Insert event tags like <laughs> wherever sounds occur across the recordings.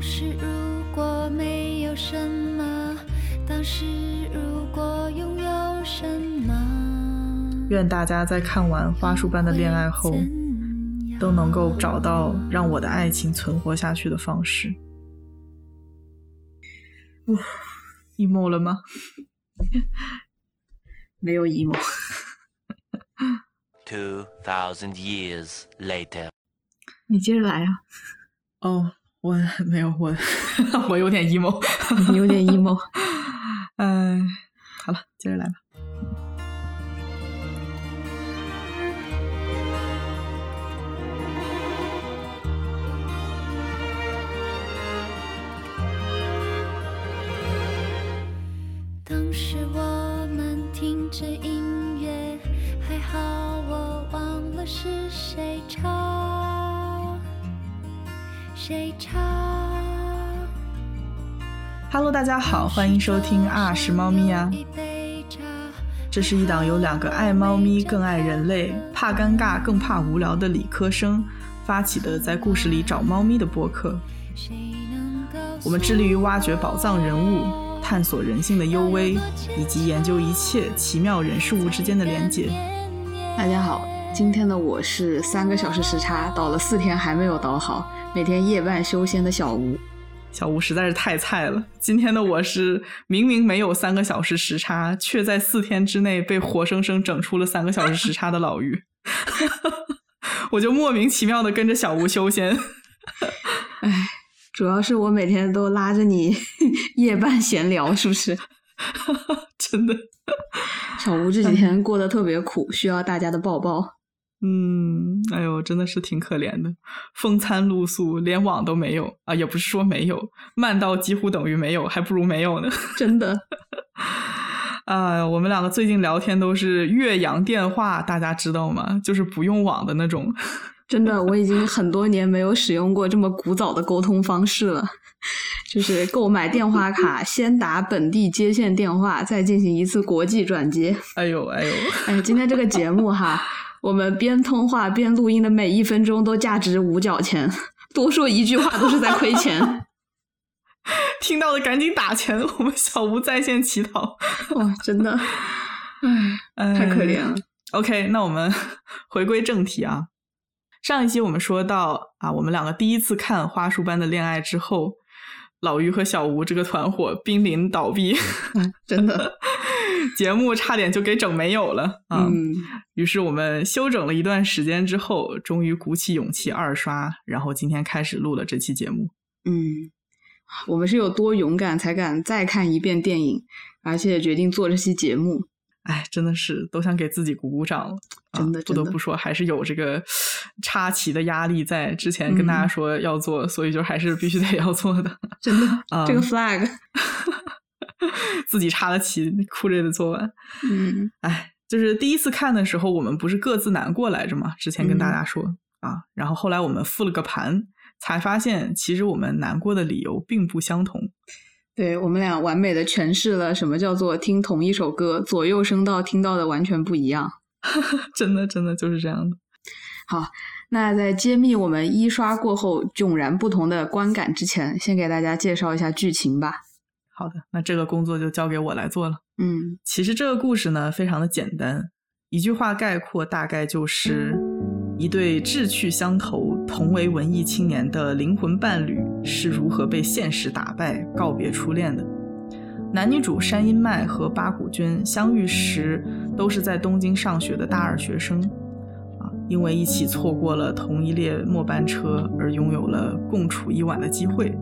当时如果没有什么，当时如果拥有什么，愿大家在看完花束般的恋爱后，都能够找到让我的爱情存活下去的方式。emo 了吗？<laughs> 没有 emo。Two thousand years later. 你接着来啊，哦，我 <laughs> 没有，我 <laughs> 我有点 emo。你有点 emo。<laughs> 哎，好了，接着来吧。当时我们听着音乐，还好我忘了是谁唱，谁唱。Hello，大家好，欢迎收听啊是猫咪啊。这是一档由两个爱猫咪更爱人类、怕尴尬更怕无聊的理科生发起的在故事里找猫咪的播客。我们致力于挖掘宝藏人物，探索人性的幽微，以及研究一切奇妙人事物之间的连结。大家好，今天的我是三个小时时差，倒了四天还没有倒好，每天夜半修仙的小吴。小吴实在是太菜了。今天的我是明明没有三个小时时差，却在四天之内被活生生整出了三个小时时差的老于。<laughs> 我就莫名其妙的跟着小吴修仙。哎，主要是我每天都拉着你 <laughs> 夜半闲聊，是不是？<laughs> 真的，小吴这几天过得特别苦，需要大家的抱抱。嗯，哎呦，真的是挺可怜的，风餐露宿，连网都没有啊，也不是说没有，慢到几乎等于没有，还不如没有呢。<laughs> 真的，<laughs> 啊，我们两个最近聊天都是越洋电话，大家知道吗？就是不用网的那种。<laughs> 真的，我已经很多年没有使用过这么古早的沟通方式了。就是购买电话卡，先打本地接线电话，再进行一次国际转接。哎呦哎呦，哎，今天这个节目哈，我们边通话边录音的每一分钟都价值五角钱，多说一句话都是在亏钱。<laughs> 听到的赶紧打钱，我们小吴在线乞讨。哇，真的，唉，哎太可怜了。OK，那我们 <laughs> 回归正题啊。上一期我们说到啊，我们两个第一次看《花束般的恋爱》之后，老于和小吴这个团伙濒临倒闭，嗯真的，<laughs> 节目差点就给整没有了啊。嗯，于是我们休整了一段时间之后，终于鼓起勇气二刷，然后今天开始录了这期节目。嗯，我们是有多勇敢才敢再看一遍电影，而且决定做这期节目。哎，真的是都想给自己鼓鼓掌了。真的啊不得不说，还是有这个插旗的压力在。之前跟大家嗯说要做，所以就还是必须得要做的。真的，啊这个 flag，自己插了旗，哭着也得做完。嗯哎，就是第一次看的时候，我们不是各自难过来着嘛？之前跟大家说、啊，然后后来我们复了个盘，才发现其实我们难过的理由并不相同。对我们俩完美的诠释了什么叫做听同一首歌，左右声道听到的完全不一样。<laughs> 真的，真的就是这样的。好，那在揭秘我们一刷过后迥然不同的观感之前，先给大家介绍一下剧情吧。好的，那这个工作就交给我来做了。嗯其实这个故事呢，非常的简单，一句话概括，大概就是一对志趣相投、同为文艺青年的灵魂伴侣是如何被现实打败、告别初恋的。男女主山阴麦和八谷君相遇时都是在东京上学的大二学生，啊，因为一起错过了同一列末班车而拥有了共处一晚的机会。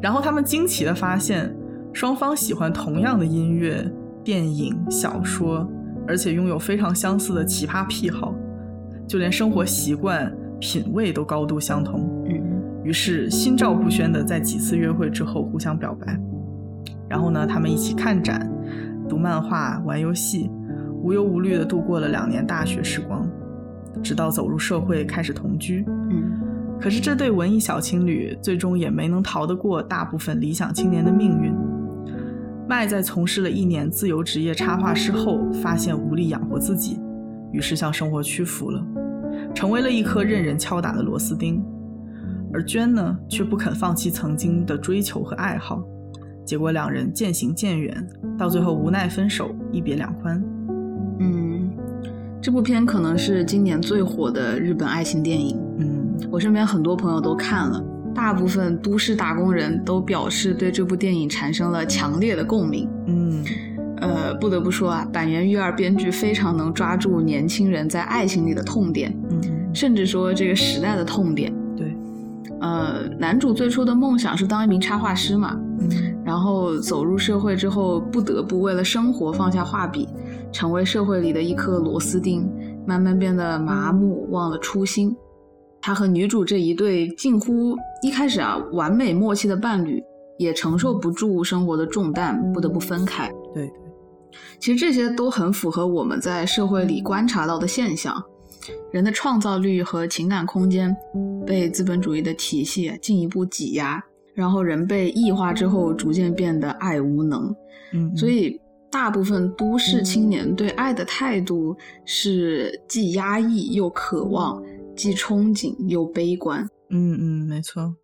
然后他们惊奇的发现，双方喜欢同样的音乐、电影、小说，而且拥有非常相似的奇葩癖好，就连生活习惯、品味都高度相同。嗯于是心照不宣的在几次约会之后互相表白。然后呢，他们一起看展、读漫画、玩游戏，无忧无虑的度过了两年大学时光，直到走入社会开始同居。嗯可是这对文艺小情侣最终也没能逃得过大部分理想青年的命运。麦在从事了一年自由职业插画师后，发现无力养活自己，于是向生活屈服了，成为了一颗任人敲打的螺丝钉。而娟呢却不肯放弃曾经的追求和爱好，结果两人渐行渐远，到最后无奈分手，一别两宽。嗯，这部片可能是今年最火的日本爱情电影。嗯我身边很多朋友都看了，大部分都市打工人都表示对这部电影产生了强烈的共鸣。嗯呃，不得不说啊，板垣育二编剧非常能抓住年轻人在爱情里的痛点，嗯，甚至说这个时代的痛点。对，呃，男主最初的梦想是当一名插画师嘛，嗯然后走入社会之后，不得不为了生活放下画笔，成为社会里的一颗螺丝钉，慢慢变得麻木，忘了初心。他和女主这一对近乎一开始啊完美默契的伴侣，也承受不住生活的重担，不得不分开。对对，其实这些都很符合我们在社会里观察到的现象：人的创造力和情感空间被资本主义的体系进一步挤压，然后人被异化之后，逐渐变得爱无能。嗯，所以，大部分都市青年对爱的态度是既压抑又渴望，既憧憬又悲观。嗯嗯，没错。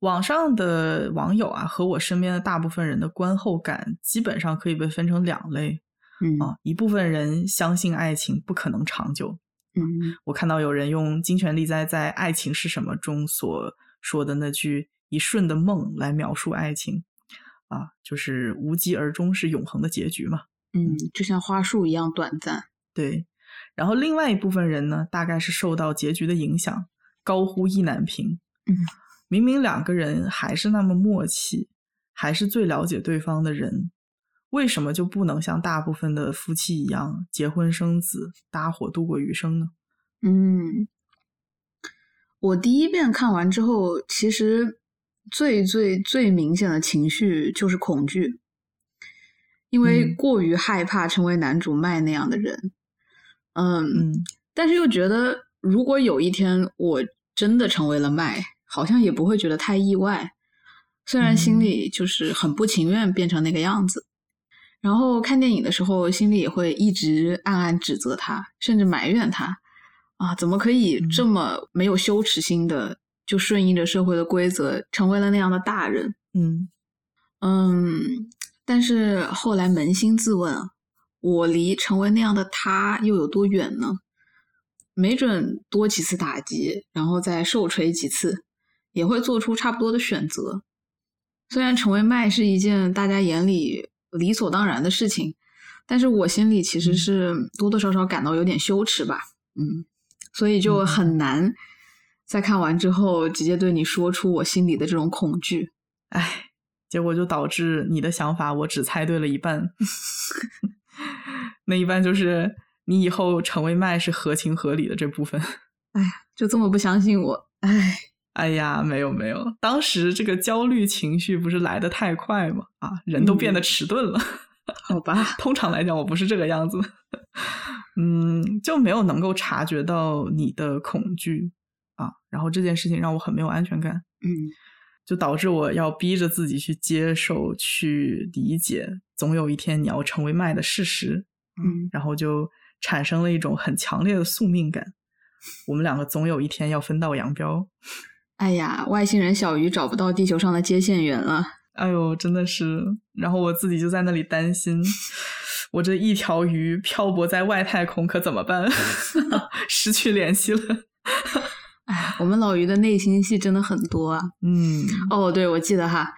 网上的网友啊，和我身边的大部分人的观后感，基本上可以被分成两类嗯啊。一部分人相信爱情不可能长久，嗯我看到有人用金泉利哉在《爱情是什么》中所说的那句“一瞬的梦”来描述爱情，啊，就是无疾而终是永恒的结局嘛。嗯，就像花束一样短暂。对，然后另外一部分人呢，大概是受到结局的影响，高呼意难平。嗯，明明两个人还是那么默契，还是最了解对方的人，为什么就不能像大部分的夫妻一样结婚生子，搭伙度过余生呢？嗯，我第一遍看完之后，其实最最最明显的情绪就是恐惧，因为嗯过于害怕成为男主麦那样的人。嗯，嗯但是又觉得，如果有一天我真的成为了麦，好像也不会觉得太意外。虽然心里就是很不情愿变成那个样子，然后看电影的时候，心里也会一直暗暗指责他，甚至埋怨他。啊，怎么可以这么没有羞耻心的，就顺应着社会的规则，成为了那样的大人。嗯。嗯，但是后来扪心自问啊，我离成为那样的他又有多远呢？没准多几次打击，然后再受锤几次，也会做出差不多的选择。虽然成为麦是一件大家眼里理所当然的事情，但是我心里其实是多多少少感到有点羞耻吧。嗯，所以就很难在看完之后直接对你说出我心里的这种恐惧。唉，结果就导致你的想法我只猜对了一半，<laughs> <laughs> 那一般就是你以后成为麦是合情合理的这部分。<laughs> 哎呀，就这么不相信我，哎，哎呀，没有没有，当时这个焦虑情绪不是来得太快吗？啊，人都变得迟钝了。<laughs> 好吧，通常来讲，我不是这个样子，嗯，就没有能够察觉到你的恐惧啊，然后这件事情让我很没有安全感，嗯就导致我要逼着自己去接受、去理解，总有一天你要成为麦的事实，嗯然后就产生了一种很强烈的宿命感，我们两个总有一天要分道扬镳。哎呀，外星人小鱼找不到地球上的接线员了。哎呦，真的是，然后我自己就在那里担心，我这一条鱼漂泊在外太空可怎么办？<laughs> <laughs> 失去联系了。哎，我们老于的内心戏真的很多啊。嗯，哦，对，我记得哈，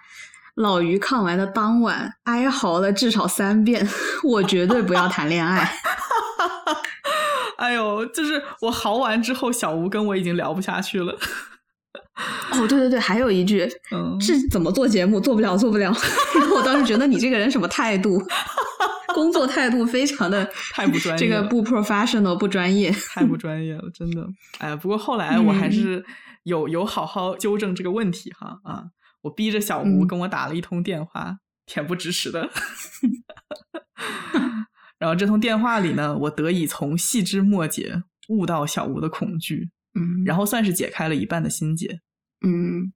老于看完的当晚哀嚎了至少三遍，<laughs> 我绝对不要谈恋爱。<laughs> 哎呦，就是我嚎完之后，小吴跟我已经聊不下去了。哦，对对对，还有一句嗯，是怎么做节目，做不了，做不了。然 <laughs> 后我当时觉得你这个人什么态度，<laughs> 工作态度非常的 <laughs> 太不专业这个不 professional 不专业。<laughs> 太不专业了，真的。哎呀，不过后来我还是有有好好纠正这个问题哈啊，我逼着小吴嗯跟我打了一通电话，恬不知耻的。然后这通电话里呢，我得以从细枝末节悟到小吴的恐惧，嗯然后算是解开了一半的心结。嗯，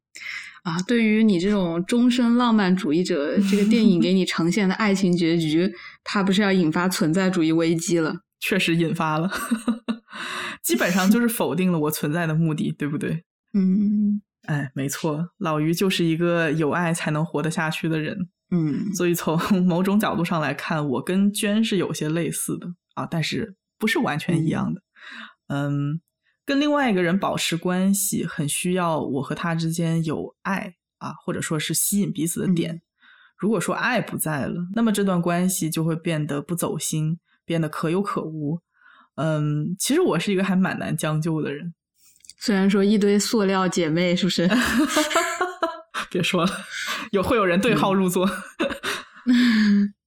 啊，对于你这种终身浪漫主义者，这个电影给你呈现的爱情结局，它不是要引发存在主义危机了？确实引发了，<laughs> 基本上就是否定了我存在的目的，对不对？<laughs> 嗯哎，没错，老于就是一个有爱才能活得下去的人。嗯所以从某种角度上来看，我跟娟是有些类似的啊，但是不是完全一样的。嗯，跟另外一个人保持关系，很需要我和他之间有爱啊，或者说是吸引彼此的点。嗯如果说爱不在了，那么这段关系就会变得不走心，变得可有可无。嗯，其实我是一个还蛮难将就的人，虽然说一堆塑料姐妹，是不是？<laughs> 别说了，有会有人对号入座。<laughs>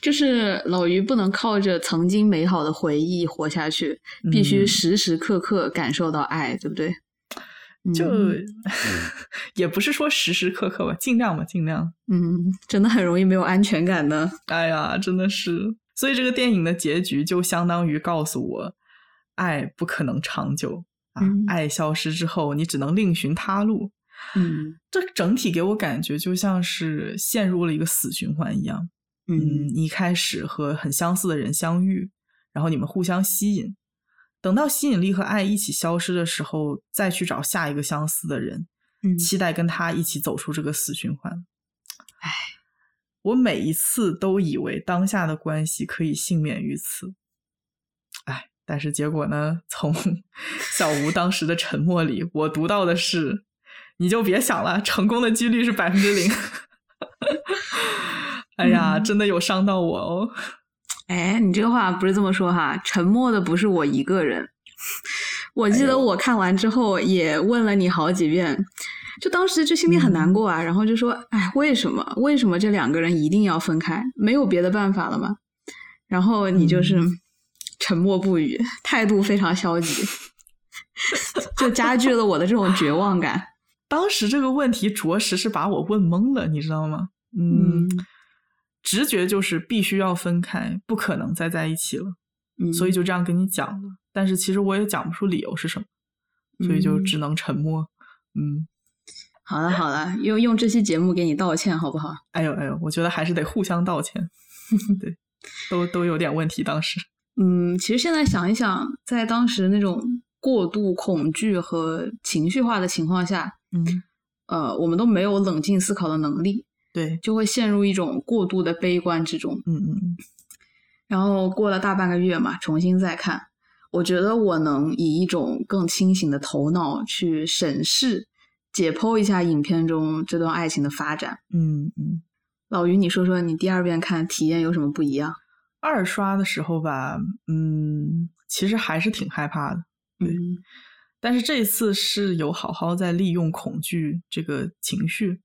就是老于不能靠着曾经美好的回忆活下去，必须嗯时时刻刻感受到爱，对不对？就、嗯 <laughs> 也不是说时时刻刻吧，尽量吧，尽量。嗯，真的很容易没有安全感的。哎呀，真的是，所以这个电影的结局就相当于告诉我，爱不可能长久啊！嗯爱消失之后，你只能另寻他路。嗯这整体给我感觉就像是陷入了一个死循环一样。嗯，一开始和很相似的人相遇，然后你们互相吸引，等到吸引力和爱一起消失的时候，再去找下一个相似的人，嗯期待跟他一起走出这个死循环。唉，我每一次都以为当下的关系可以幸免于此，唉，但是结果呢？从 <laughs> 小吴当时的沉默里，我读到的是，你就别想了，成功的几率是百分之零。<laughs> 哎呀，嗯真的有伤到我哦。哎，你这个话不是这么说哈，沉默的不是我一个人。我记得我看完之后也问了你好几遍，就当时就心里很难过啊，然后就说，哎，为什么？为什么这两个人一定要分开？没有别的办法了吗？然后你就是嗯沉默不语，态度非常消极，<laughs> 就加剧了我的这种绝望感。当时这个问题着实是把我问懵了，你知道吗？嗯，直觉就是必须要分开，不可能再在一起了，嗯，所以就这样跟你讲了。但是其实我也讲不出理由是什么，所以就嗯只能沉默。嗯，<laughs> 好了好了，用用这期节目给你道歉好不好？哎呦哎呦，我觉得还是得互相道歉。<laughs> 对，都都有点问题，当时。嗯，其实现在想一想，在当时那种过度恐惧和情绪化的情况下，嗯，呃，我们都没有冷静思考的能力，对，就会陷入一种过度的悲观之中。嗯嗯然后过了大半个月嘛，重新再看，我觉得我能以一种更清醒的头脑去审视、解剖一下影片中这段爱情的发展。嗯嗯。老于，你说说你第二遍看体验有什么不一样？二刷的时候吧，嗯，其实还是挺害怕的。对嗯但是这次是有好好在利用恐惧这个情绪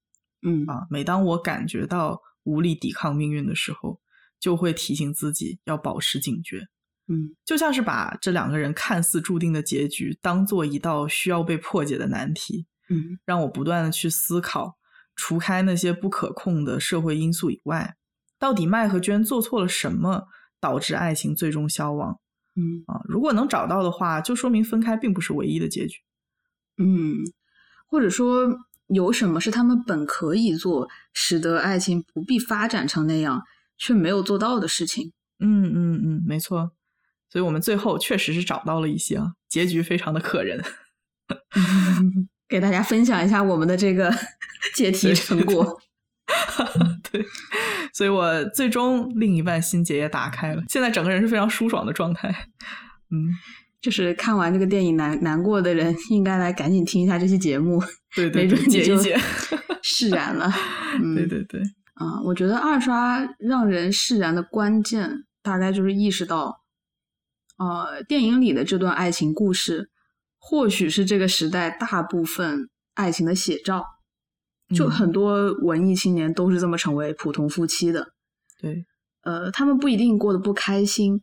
嗯啊。每当我感觉到无力抵抗命运的时候，就会提醒自己要保持警觉，嗯就像是把这两个人看似注定的结局当做一道需要被破解的难题，嗯让我不断的去思考，除开那些不可控的社会因素以外，到底麦和娟做错了什么，导致爱情最终消亡嗯啊？如果能找到的话，就说明分开并不是唯一的结局。嗯，或者说有什么是他们本可以做，使得爱情不必发展成那样，却没有做到的事情。嗯嗯嗯，没错。所以我们最后确实是找到了一些啊，结局非常的可人。<laughs> <laughs> 给大家分享一下我们的这个解题成果。<laughs> 对，所以我最终另一半心结也打开了，现在整个人是非常舒爽的状态。嗯，就是看完这个电影难难过的人，应该来赶紧听一下这期节目，对对对，没准你就解一解。释然了。<laughs> 嗯，对对对，啊、我觉得二刷让人释然的关键，大概就是意识到，呃，电影里的这段爱情故事，或许是这个时代大部分爱情的写照。就嗯很多文艺青年都是这么成为普通夫妻的。对，呃，他们不一定过得不开心，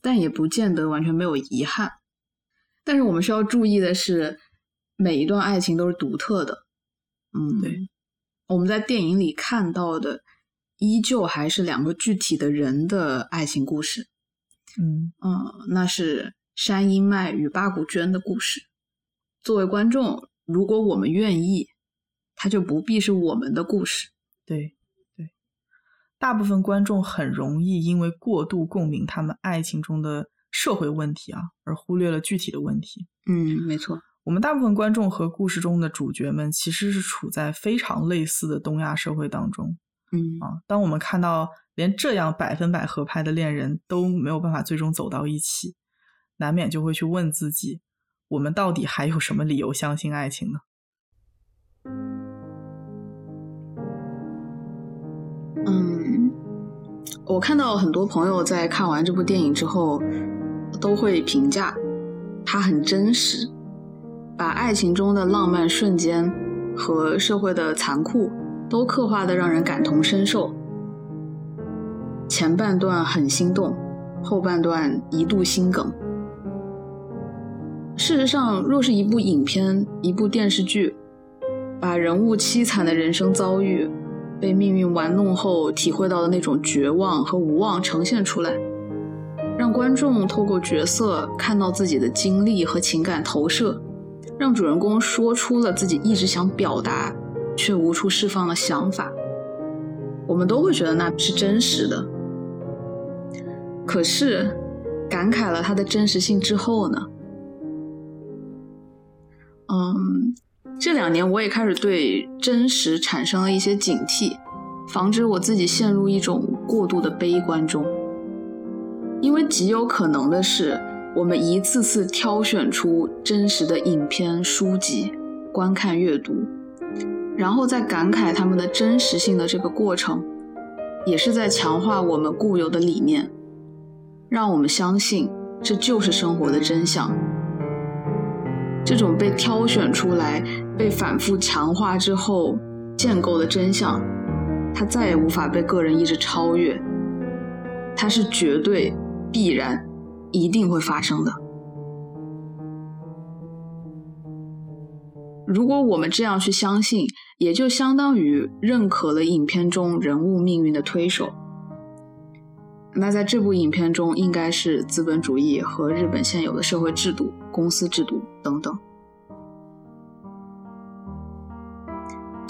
但也不见得完全没有遗憾。但是我们需要注意的是，每一段爱情都是独特的。嗯，对，我们在电影里看到的，依旧还是两个具体的人的爱情故事。嗯嗯，那是山阴麦与八股娟的故事。作为观众，如果我们愿意，它就不必是我们的故事。对对，大部分观众很容易因为过度共鸣他们爱情中的社会问题啊，而忽略了具体的问题。嗯，没错。我们大部分观众和故事中的主角们其实是处在非常类似的东亚社会当中嗯啊。当我们看到连这样百分百合拍的恋人都没有办法最终走到一起，难免就会去问自己：我们到底还有什么理由相信爱情呢？嗯，我看到很多朋友在看完这部电影之后，都会评价它很真实，把爱情中的浪漫瞬间和社会的残酷都刻画的让人感同身受。前半段很心动，后半段一度心梗。事实上，若是一部影片、一部电视剧，把人物凄惨的人生遭遇、被命运玩弄后体会到的那种绝望和无望呈现出来，让观众透过角色看到自己的经历和情感投射，让主人公说出了自己一直想表达却无处释放的想法，我们都会觉得那是真实的。可是，感慨了它的真实性之后呢？嗯，这两年我也开始对真实产生了一些警惕，防止我自己陷入一种过度的悲观中。因为极有可能的是，我们一次次挑选出真实的影片、书籍，观看阅读，然后再感慨他们的真实性的这个过程，也是在强化我们固有的理念，让我们相信这就是生活的真相。这种被挑选出来、被反复强化之后建构的真相，它再也无法被个人意志超越，它是绝对、必然、一定会发生的。如果我们这样去相信，也就相当于认可了影片中人物命运的推手。那在这部影片中，应该是资本主义和日本现有的社会制度、公司制度等等。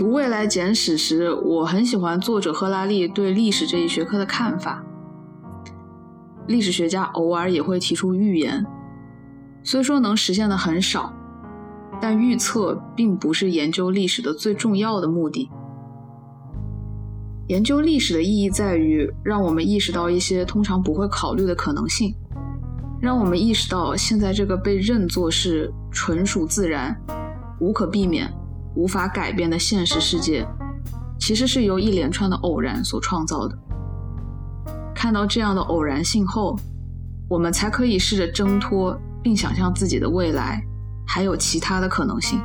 读《未来简史》时，我很喜欢作者赫拉利对历史这一学科的看法。历史学家偶尔也会提出预言，虽说能实现的很少，但预测并不是研究历史的最重要的目的。研究历史的意义在于让我们意识到一些通常不会考虑的可能性，让我们意识到现在这个被认作是纯属自然、无可避免、无法改变的现实世界，其实是由一连串的偶然所创造的。看到这样的偶然性后，我们才可以试着挣脱，并想象自己的未来还有其他的可能性。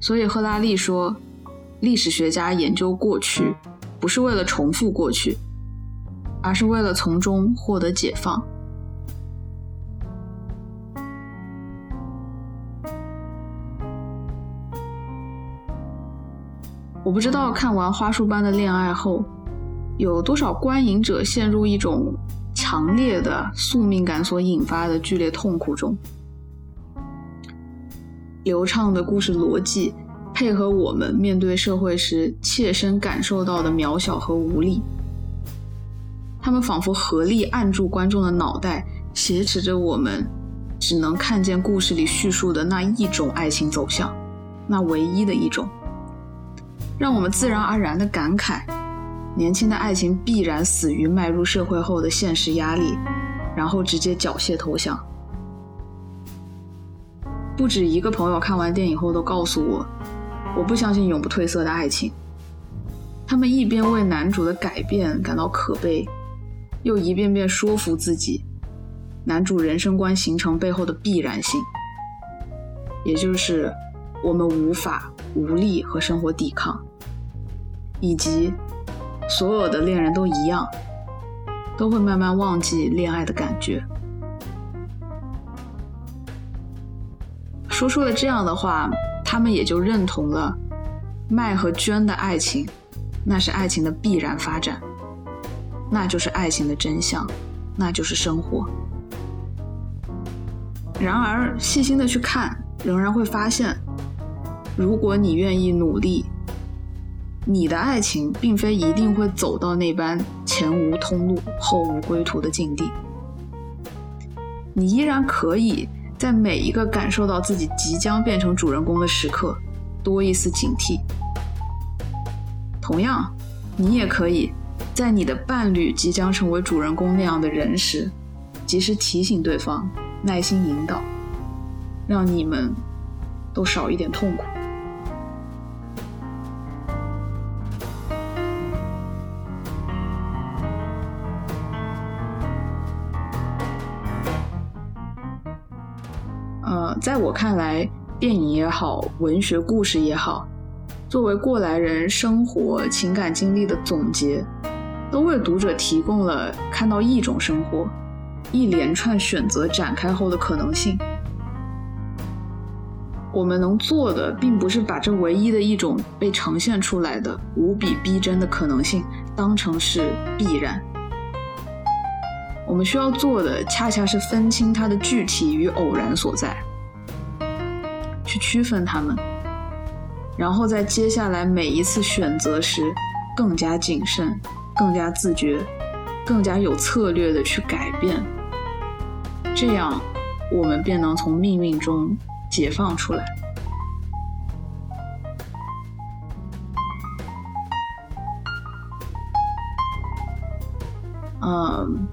所以赫拉利说。历史学家研究过去，不是为了重复过去，而是为了从中获得解放。我不知道看完《花束般的恋爱》后，有多少观影者陷入一种强烈的宿命感所引发的剧烈痛苦中。流畅的故事逻辑。配合我们面对社会时切身感受到的渺小和无力，他们仿佛合力按住观众的脑袋，挟持着我们，只能看见故事里叙述的那一种爱情走向，那唯一的一种，让我们自然而然的感慨：年轻的爱情必然死于迈入社会后的现实压力，然后直接缴械投降。不止一个朋友看完电影后都告诉我。我不相信永不褪色的爱情。他们一边为男主的改变感到可悲，又一遍遍说服自己，男主人生观形成背后的必然性，也就是我们无法、无力和生活抵抗，以及所有的恋人都一样，都会慢慢忘记恋爱的感觉。说出了这样的话。他们也就认同了麦和娟的爱情，那是爱情的必然发展，那就是爱情的真相，那就是生活。然而，细心的去看，仍然会发现，如果你愿意努力，你的爱情并非一定会走到那般前无通路、后无归途的境地，你依然可以在每一个感受到自己即将变成主人公的时刻，多一丝警惕。同样，你也可以在你的伴侣即将成为主人公那样的人时，及时提醒对方，耐心引导，让你们都少一点痛苦。在我看来，电影也好，文学故事也好，作为过来人生活情感经历的总结，都为读者提供了看到一种生活、一连串选择展开后的可能性。我们能做的，并不是把这唯一的一种被呈现出来的无比逼真的可能性当成是必然。我们需要做的，恰恰是分清它的具体与偶然所在，去区分它们，然后在接下来每一次选择时，更加谨慎、更加自觉、更加有策略的去改变，这样我们便能从命运中解放出来。嗯。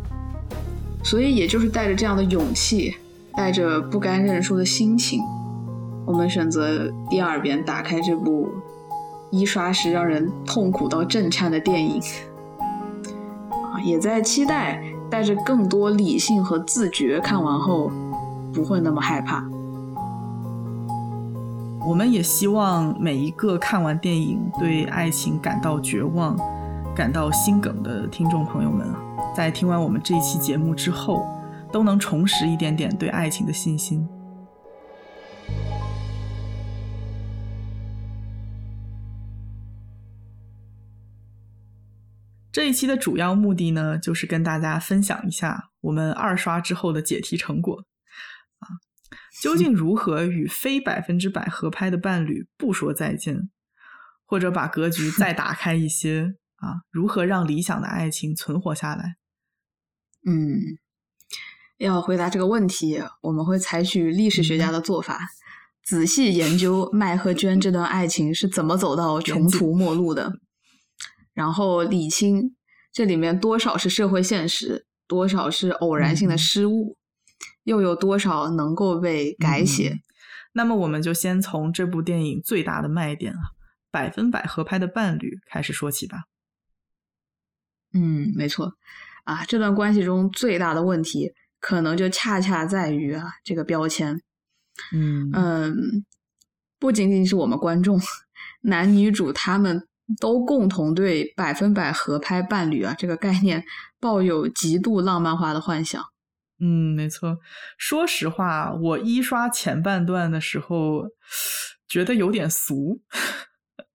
所以，也就是带着这样的勇气，带着不甘认输的心情，我们选择第二遍打开这部一刷时让人痛苦到震颤的电影，啊，也在期待带着更多理性和自觉看完后不会那么害怕。我们也希望每一个看完电影对爱情感到绝望、感到心梗的听众朋友们。在听完我们这一期节目之后，都能重拾一点点对爱情的信心。这一期的主要目的呢，就是跟大家分享一下我们二刷之后的解题成果。啊，究竟如何与非百分之百合拍的伴侣不说再见，或者把格局再打开一些啊？如何让理想的爱情存活下来？嗯，要回答这个问题，我们会采取历史学家的做法，仔细研究麦和娟这段爱情是怎么走到穷途末路的，然后理清这里面多少是社会现实，多少是偶然性的失误，又有多少能够被改写。那么，我们就先从这部电影最大的卖点啊——百分百合拍的伴侣开始说起吧。嗯，没错。啊，这段关系中最大的问题，可能就恰恰在于啊这个标签。嗯嗯，不仅仅是我们观众，<laughs> 男女主他们都共同对百分百合拍伴侣啊这个概念抱有极度浪漫化的幻想。嗯，没错。说实话，我一刷前半段的时候，觉得有点俗。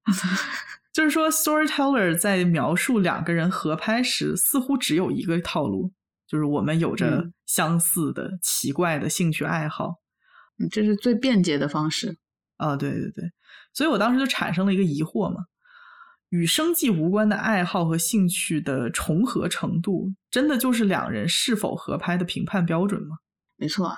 <laughs> 就是说，storyteller 在描述两个人合拍时，似乎只有一个套路，就是我们有着相似的、奇怪的兴趣爱好，嗯，这是最便捷的方式。啊，对对对，所以我当时就产生了一个疑惑嘛：与生计无关的爱好和兴趣的重合程度，真的就是两人是否合拍的评判标准吗？没错，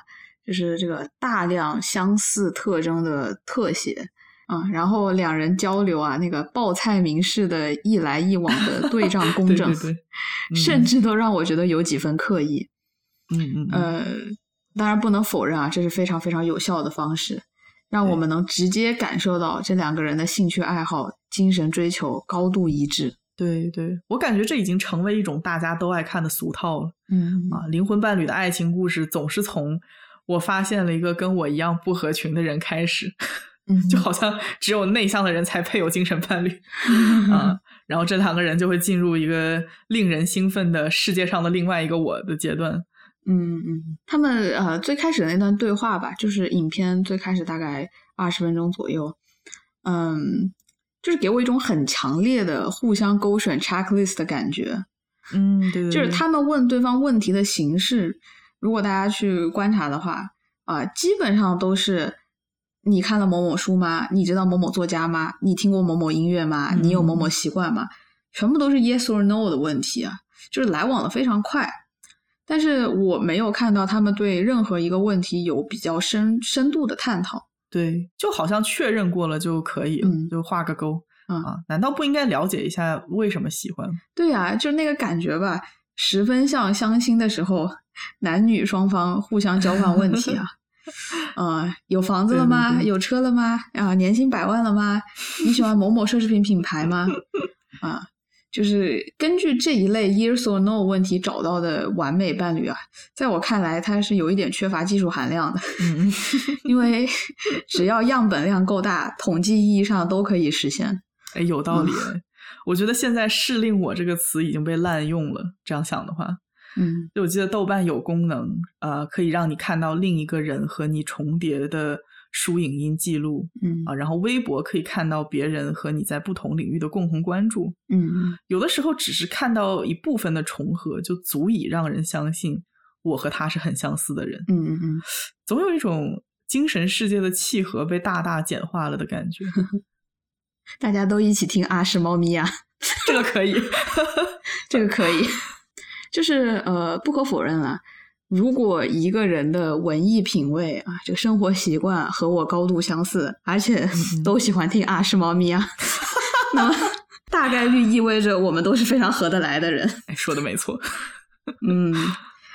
就是这个大量相似特征的特写。啊，然后两人交流啊，那个报菜名式的一来一往的 <laughs> 对仗工整，对对对，<laughs> 甚至都让我觉得有几分刻意。嗯嗯，呃，当然不能否认啊，这是非常非常有效的方式，让我们能直接感受到这两个人的兴趣爱好、精神追求高度一致。对对，我感觉这已经成为一种大家都爱看的俗套了。嗯啊，灵魂伴侣的爱情故事总是从我发现了一个跟我一样不合群的人开始。嗯，就好像只有内向的人才配有精神伴侣 <laughs> 啊，然后这两个人就会进入一个令人兴奋的世界上的另外一个我的阶段。嗯嗯，他们呃最开始的那段对话吧，就是影片最开始大概二十分钟左右，嗯，就是给我一种很强烈的互相勾选 checklist 的感觉。嗯，对对，就是他们问对方问题的形式，如果大家去观察的话啊，基本上都是。你看了某某书吗？你知道某某作家吗？你听过某某音乐吗？你有某某习惯吗？全部都是 yes or no 的问题啊，就是来往的非常快。但是我没有看到他们对任何一个问题有比较深深度的探讨。对，就好像确认过了就可以了，嗯就画个勾、嗯啊。难道不应该了解一下为什么喜欢？对呀、就那个感觉吧，十分像相亲的时候，男女双方互相交换问题啊。<laughs> 嗯，有房子了吗？对对对有车了吗？啊，年薪百万了吗？你喜欢某某奢侈品品牌吗？<laughs> 啊，就是根据这一类 yes or no 问题找到的完美伴侣啊，在我看来，它是有一点缺乏技术含量的，因为 <laughs> 只要样本量够大，统计意义上都可以实现。哎，有道理。我觉得现在“适令我”这个词已经被滥用了。这样想的话，嗯就我记得豆瓣有功能，呃，可以让你看到另一个人和你重叠的书影音记录嗯啊，然后微博可以看到别人和你在不同领域的共同关注。嗯有的时候只是看到一部分的重合，就足以让人相信我和他是很相似的人。嗯嗯嗯，总有一种精神世界的契合被大大简化了的感觉。<laughs> 大家都一起听啊是猫咪啊。<laughs> 这个可以，这个可以，就是呃，不可否认啊，如果一个人的文艺品味啊，这个生活习惯和我高度相似，而且嗯都喜欢听啊是猫咪啊，<laughs> 那么大概率意味着我们都是非常合得来的人。<laughs> 哎，说的没错。<laughs> 嗯，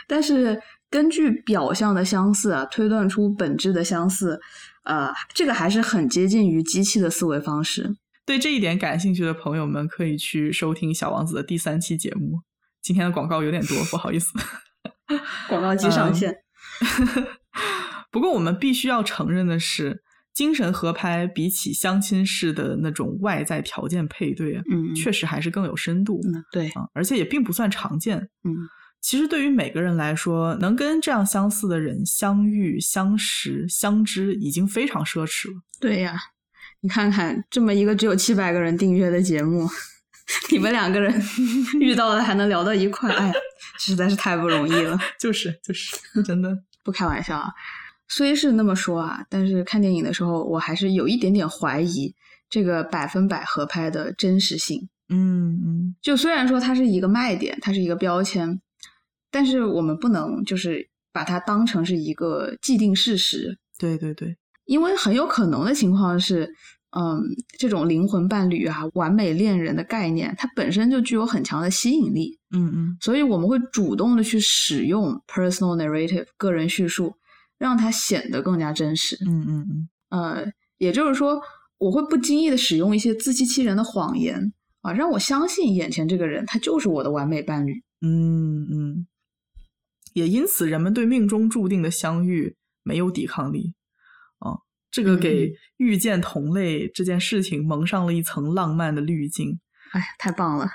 但是根据表象的相似啊，推断出本质的相似，呃，这个还是很接近于机器的思维方式。对这一点感兴趣的朋友们，可以去收听《小王子》的第三期节目。今天的广告有点多，不好意思。<laughs> 广告机上线。<laughs> 不过我们必须要承认的是，精神合拍比起相亲式的那种外在条件配对啊，嗯，确实还是更有深度嗯，对，啊，而且也并不算常见。嗯其实对于每个人来说，能跟这样相似的人相遇、相识、相知，已经非常奢侈了。对呀，你看看这么一个只有七百个人订阅的节目，<laughs> 你们两个人 <laughs> 遇到了还能聊到一块，哎呀，实在是太不容易了。<laughs> 就是就是，真的，不开玩笑啊，虽是那么说啊，但是看电影的时候，我还是有一点点怀疑这个百分百合拍的真实性。嗯嗯，就虽然说它是一个卖点，它是一个标签，但是我们不能就是把它当成是一个既定事实，对对对，因为很有可能的情况是，嗯，这种灵魂伴侣啊、完美恋人的概念，它本身就具有很强的吸引力，嗯嗯所以我们会主动的去使用 personal narrative 个人叙述，让它显得更加真实。嗯嗯嗯，呃，也就是说，我会不经意的使用一些自欺欺人的谎言啊，让我相信眼前这个人他就是我的完美伴侣。嗯嗯，也因此，人们对命中注定的相遇没有抵抗力。啊，这个嗯给遇见同类这件事情蒙上了一层浪漫的滤镜，哎，太棒了！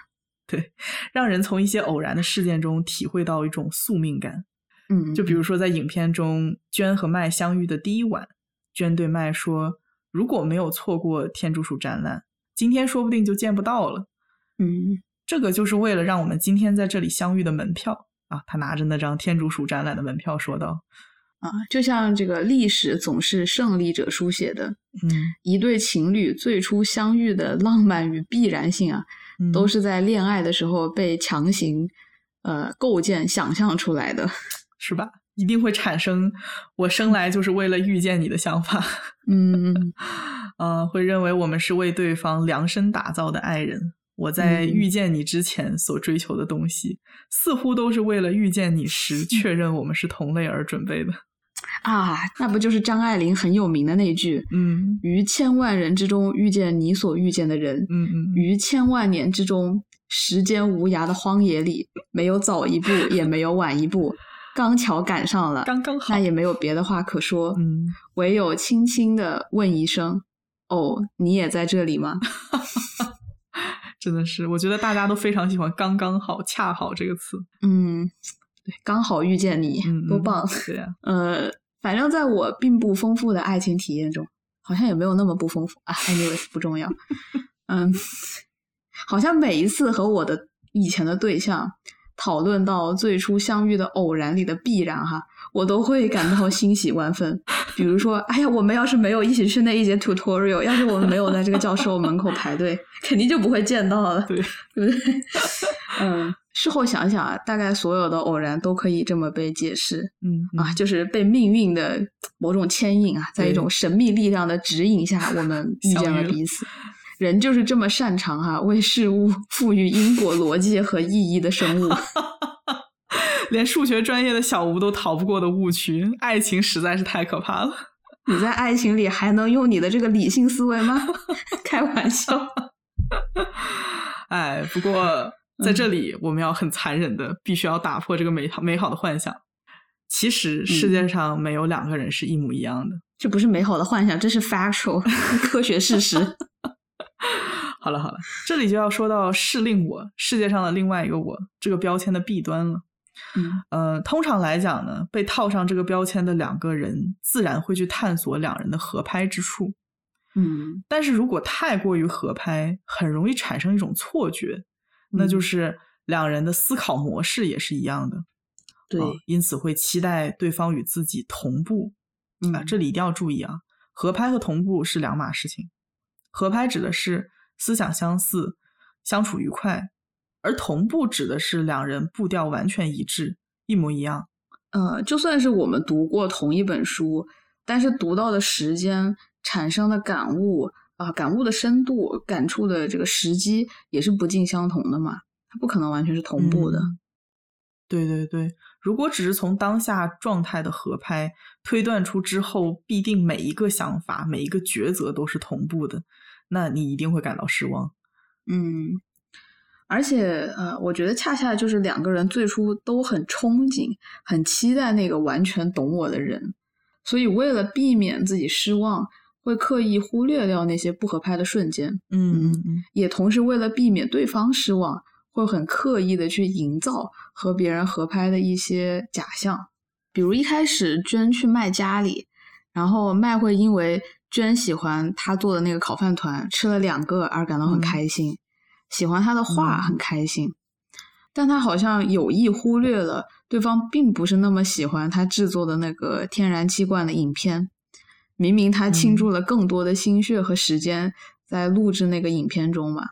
对让人从一些偶然的事件中体会到一种宿命感。嗯，就比如说，在影片中，娟和麦相遇的第一晚，娟对麦说：“如果没有错过天竺鼠展览，今天说不定就见不到了。嗯，这个就是为了让我们今天在这里相遇的门票啊！”他拿着那张天竺鼠展览的门票说道啊，就像这个历史总是胜利者书写的，：“嗯，一对情侣最初相遇的浪漫与必然性啊，嗯都是在恋爱的时候被强行呃构建、想象出来的。<laughs> 是吧？一定会产生我生来就是为了遇见你的想法。嗯 <laughs> 呃，会认为我们是为对方量身打造的爱人。我在嗯遇见你之前所追求的东西，似乎都是为了遇见你时 <laughs> 确认我们是同类而准备的。啊，那不就是张爱玲很有名的那句嗯“于千万人之中遇见你所遇见的人，嗯嗯，于千万年之中，时间无涯的荒野里，没有早一步，也没有晚一步，刚巧赶上了，刚刚好那。也没有别的话可说，嗯，唯有轻轻的问一声：“哦，你也在这里吗 <laughs> 真的是，我觉得大家都非常喜欢“刚刚好”“恰好”这个词。？”嗯，对，刚好遇见你，多棒！对呀、呃，反正在我并不丰富的爱情体验中，好像也没有那么不丰富啊。Anyways，<laughs> 不重要。嗯，好像每一次和我的以前的对象讨论到最初相遇的偶然里的必然哈，我都会感到欣喜万分。比如说，哎呀，我们要是没有一起去那一节 tutorial，要是我们没有在这个教授门口排队，肯定就不会见到了。对，对不对？嗯，<laughs> 事后想想啊，大概所有的偶然都可以这么被解释嗯啊，就是被命运的某种牵引啊，在一种神秘力量的指引下，我们遇见了了彼此。人就是这么擅长哈、为事物赋予因果逻辑和意义的生物。<laughs> 连数学专业的小吴都逃不过的误区，爱情实在是太可怕了。你在爱情里还能用你的这个理性思维吗？<laughs> 开玩笑。哎，不过在这里我们要很残忍的，必须要打破这个美好美好的幻想。其实世界上没有两个人是一模一样的。这不是美好的幻想，这是 factual <laughs> 科学事实。<laughs> 好了好了，这里就要说到是令我，世界上的另外一个我这个标签的弊端了。嗯呃，通常来讲呢，被套上这个标签的两个人，自然会去探索两人的合拍之处。嗯但是如果太过于合拍，很容易产生一种错觉，那就嗯是两人的思考模式也是一样的。对啊因此会期待对方与自己同步。啊，嗯这里一定要注意啊，合拍和同步是两码事情。合拍指的是思想相似、相处愉快，而同步指的是两人步调完全一致、一模一样。呃，就算是我们读过同一本书，但是读到的时间、产生的感悟啊、感悟的深度、感触的这个时机也是不尽相同的嘛，它不可能完全是同步的。嗯对对对，如果只是从当下状态的合拍推断出之后必定每一个想法、每一个抉择都是同步的，那你一定会感到失望。嗯，而且呃，我觉得恰恰就是两个人最初都很憧憬、很期待那个完全懂我的人，所以为了避免自己失望，会刻意忽略掉那些不合拍的瞬间。嗯嗯嗯，也同时为了避免对方失望，会很刻意的去营造和别人合拍的一些假象。比如一开始娟去麦家里，然后麦会因为娟喜欢他做的那个烤饭团，吃了两个而感到很嗯开心，喜欢他的画嗯很开心，但他好像有意忽略了对方并不是那么喜欢他制作的那个天然气罐的影片。明明他倾注了更多的心血和时间在录制那个影片中嘛，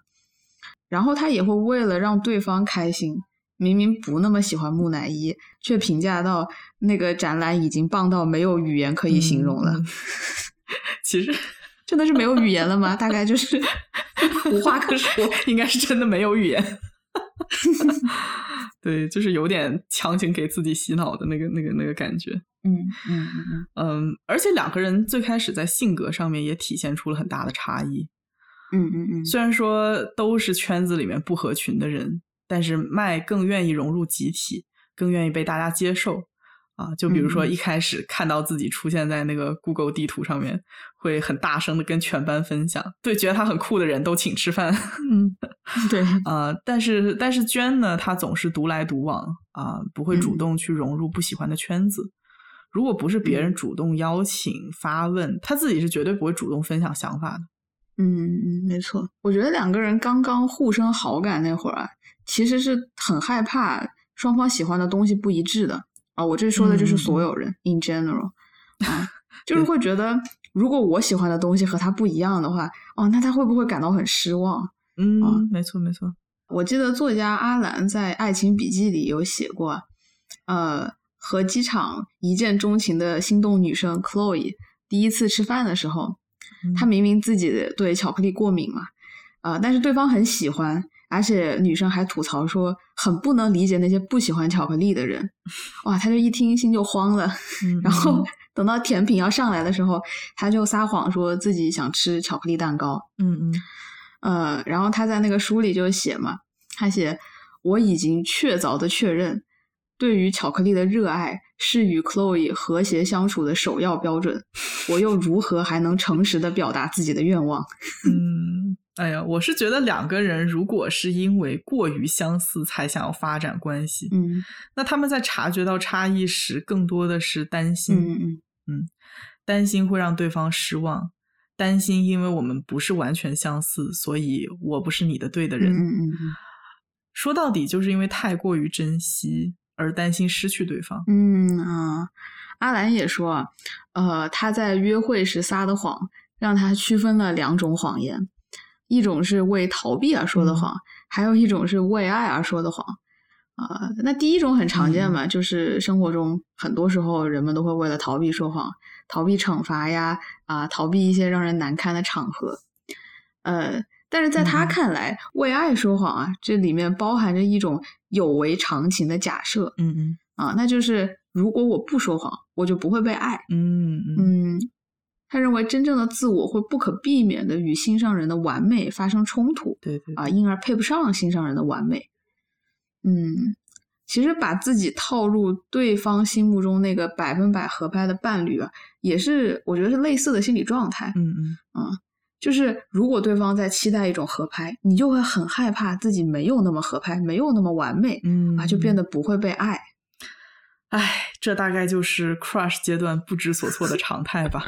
然后他也会为了让对方开心，明明不那么喜欢木乃伊，却评价到那个展览已经棒到没有语言可以形容了。嗯 <laughs> 其实真的是没有语言了吗？大概就是无话可说。<laughs> 应该是真的没有语言。<laughs> 对，就是有点强行给自己洗脑的那个、那个、那个感觉。嗯嗯嗯嗯，而且两个人最开始在性格上面也体现出了很大的差异。嗯嗯嗯虽然说都是圈子里面不合群的人，但是麦更愿意融入集体，更愿意被大家接受啊。就比如说一开始看到自己出现在那个 Google 地图上面，会很大声的跟全班分享，对觉得他很酷的人都请吃饭。嗯，<laughs> 对，啊、但是但是娟呢，她总是独来独往啊、不会主嗯动去融入不喜欢的圈子。如果不是别人嗯主动邀请、发问，她自己是绝对不会主动分享想法的。嗯嗯，没错。我觉得两个人刚刚互生好感那会儿啊，其实是很害怕双方喜欢的东西不一致的啊。我这说的就是所有人、in general <laughs> 啊，就是会觉得如果我喜欢的东西和他不一样的话，哦，那他会不会感到很失望？嗯，啊没错没错。我记得作家阿兰在《爱情笔记》里有写过，呃，和机场一见钟情的心动女生 Chloe 第一次吃饭的时候，嗯她明明自己对巧克力过敏嘛，啊、但是对方很喜欢，而且女生还吐槽说很不能理解那些不喜欢巧克力的人，哇，她就一听心就慌了，嗯。然后 <laughs> 等到甜品要上来的时候，她就撒谎说自己想吃巧克力蛋糕，嗯嗯。呃，然后他在那个书里就写嘛，他写我已经确凿的确认，对于巧克力的热爱是与 Chloe 和谐相处的首要标准，我又如何还能诚实的表达自己的愿望？嗯，哎呀，我是觉得两个人如果是因为过于相似才想要发展关系，嗯那他们在察觉到差异时，更多的是担心，嗯嗯担心会让对方失望，担心因为我们不是完全相似，所以我不是你的对的人。嗯嗯嗯说到底，就是因为太过于珍惜而担心失去对方。嗯啊，阿兰也说啊，呃，他在约会时撒的谎，让他区分了两种谎言。一种是为逃避而说的谎，还有一种是为爱而说的谎。啊、那第一种很常见嘛，就是生活中很多时候人们都会为了逃避说谎，逃避惩罚呀，啊、逃避一些让人难堪的场合。呃，但是在他嗯看来，为爱说谎啊，这里面包含着一种有违常情的假设嗯嗯啊，那就是如果我不说谎，我就不会被爱。嗯嗯嗯，他认为真正的自我会不可避免的与心上人的完美发生冲突对对啊，因而配不上心上人的完美。嗯，其实把自己套入对方心目中那个百分百合拍的伴侣啊，也是我觉得是类似的心理状态。嗯嗯啊就是如果对方在期待一种合拍，你就会很害怕自己没有那么合拍，没有那么完美嗯啊，就变得不会被爱。唉，这大概就是 crush 阶段不知所措的常态吧。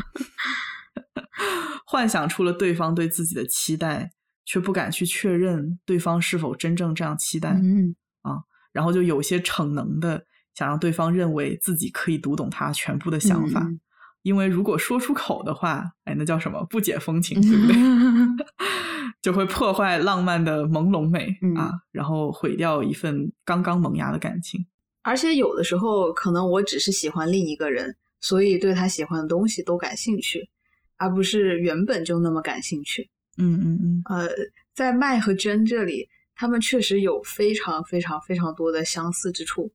<laughs> 幻想出了对方对自己的期待，却不敢去确认对方是否真正这样期待，嗯啊然后就有些逞能的想让对方认为自己可以读懂他全部的想法。嗯因为如果说出口的话，哎，那叫什么不解风情，对不对？<laughs> <laughs> 就会破坏浪漫的朦胧美、嗯啊，然后毁掉一份刚刚萌芽的感情。而且有的时候，可能我只是喜欢另一个人，所以对他喜欢的东西都感兴趣，而不是原本就那么感兴趣。嗯嗯嗯呃，在麦和娟这里，他们确实有非常非常非常多的相似之处，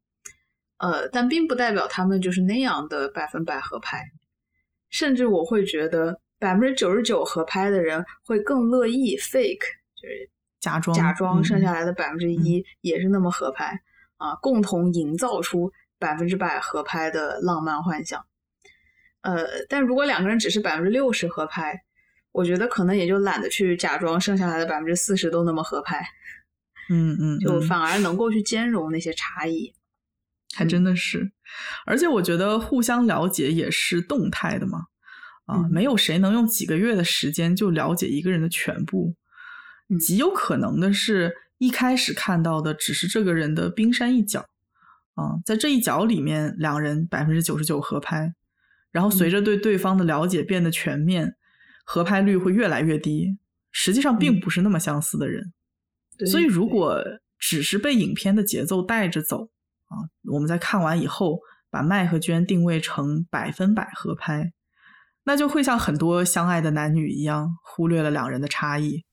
呃，但并不代表他们就是那样的百分百合拍。甚至我会觉得，百分之九十九合拍的人会更乐意 fake，就是假装假装嗯剩下来的百分之一也是那么合拍、啊，共同营造出百分之百合拍的浪漫幻想。呃，但如果两个人只是百分之六十合拍，我觉得可能也就懒得去假装剩下来的百分之四十都那么合拍，嗯嗯，嗯就反而能够去兼容那些差异。还真的是，而且我觉得互相了解也是动态的嘛，啊，嗯没有谁能用几个月的时间就了解一个人的全部，嗯极有可能的是一开始看到的只是这个人的冰山一角，啊，在这一角里面，两人百分之九十九合拍，然后随着对对方的了解变得全面，合拍率会越来越低，实际上并不是那么相似的人。对所以，如果只是被影片的节奏带着走啊，我们在看完以后把麦和娟定位成百分百合拍，那就会像很多相爱的男女一样，忽略了两人的差异。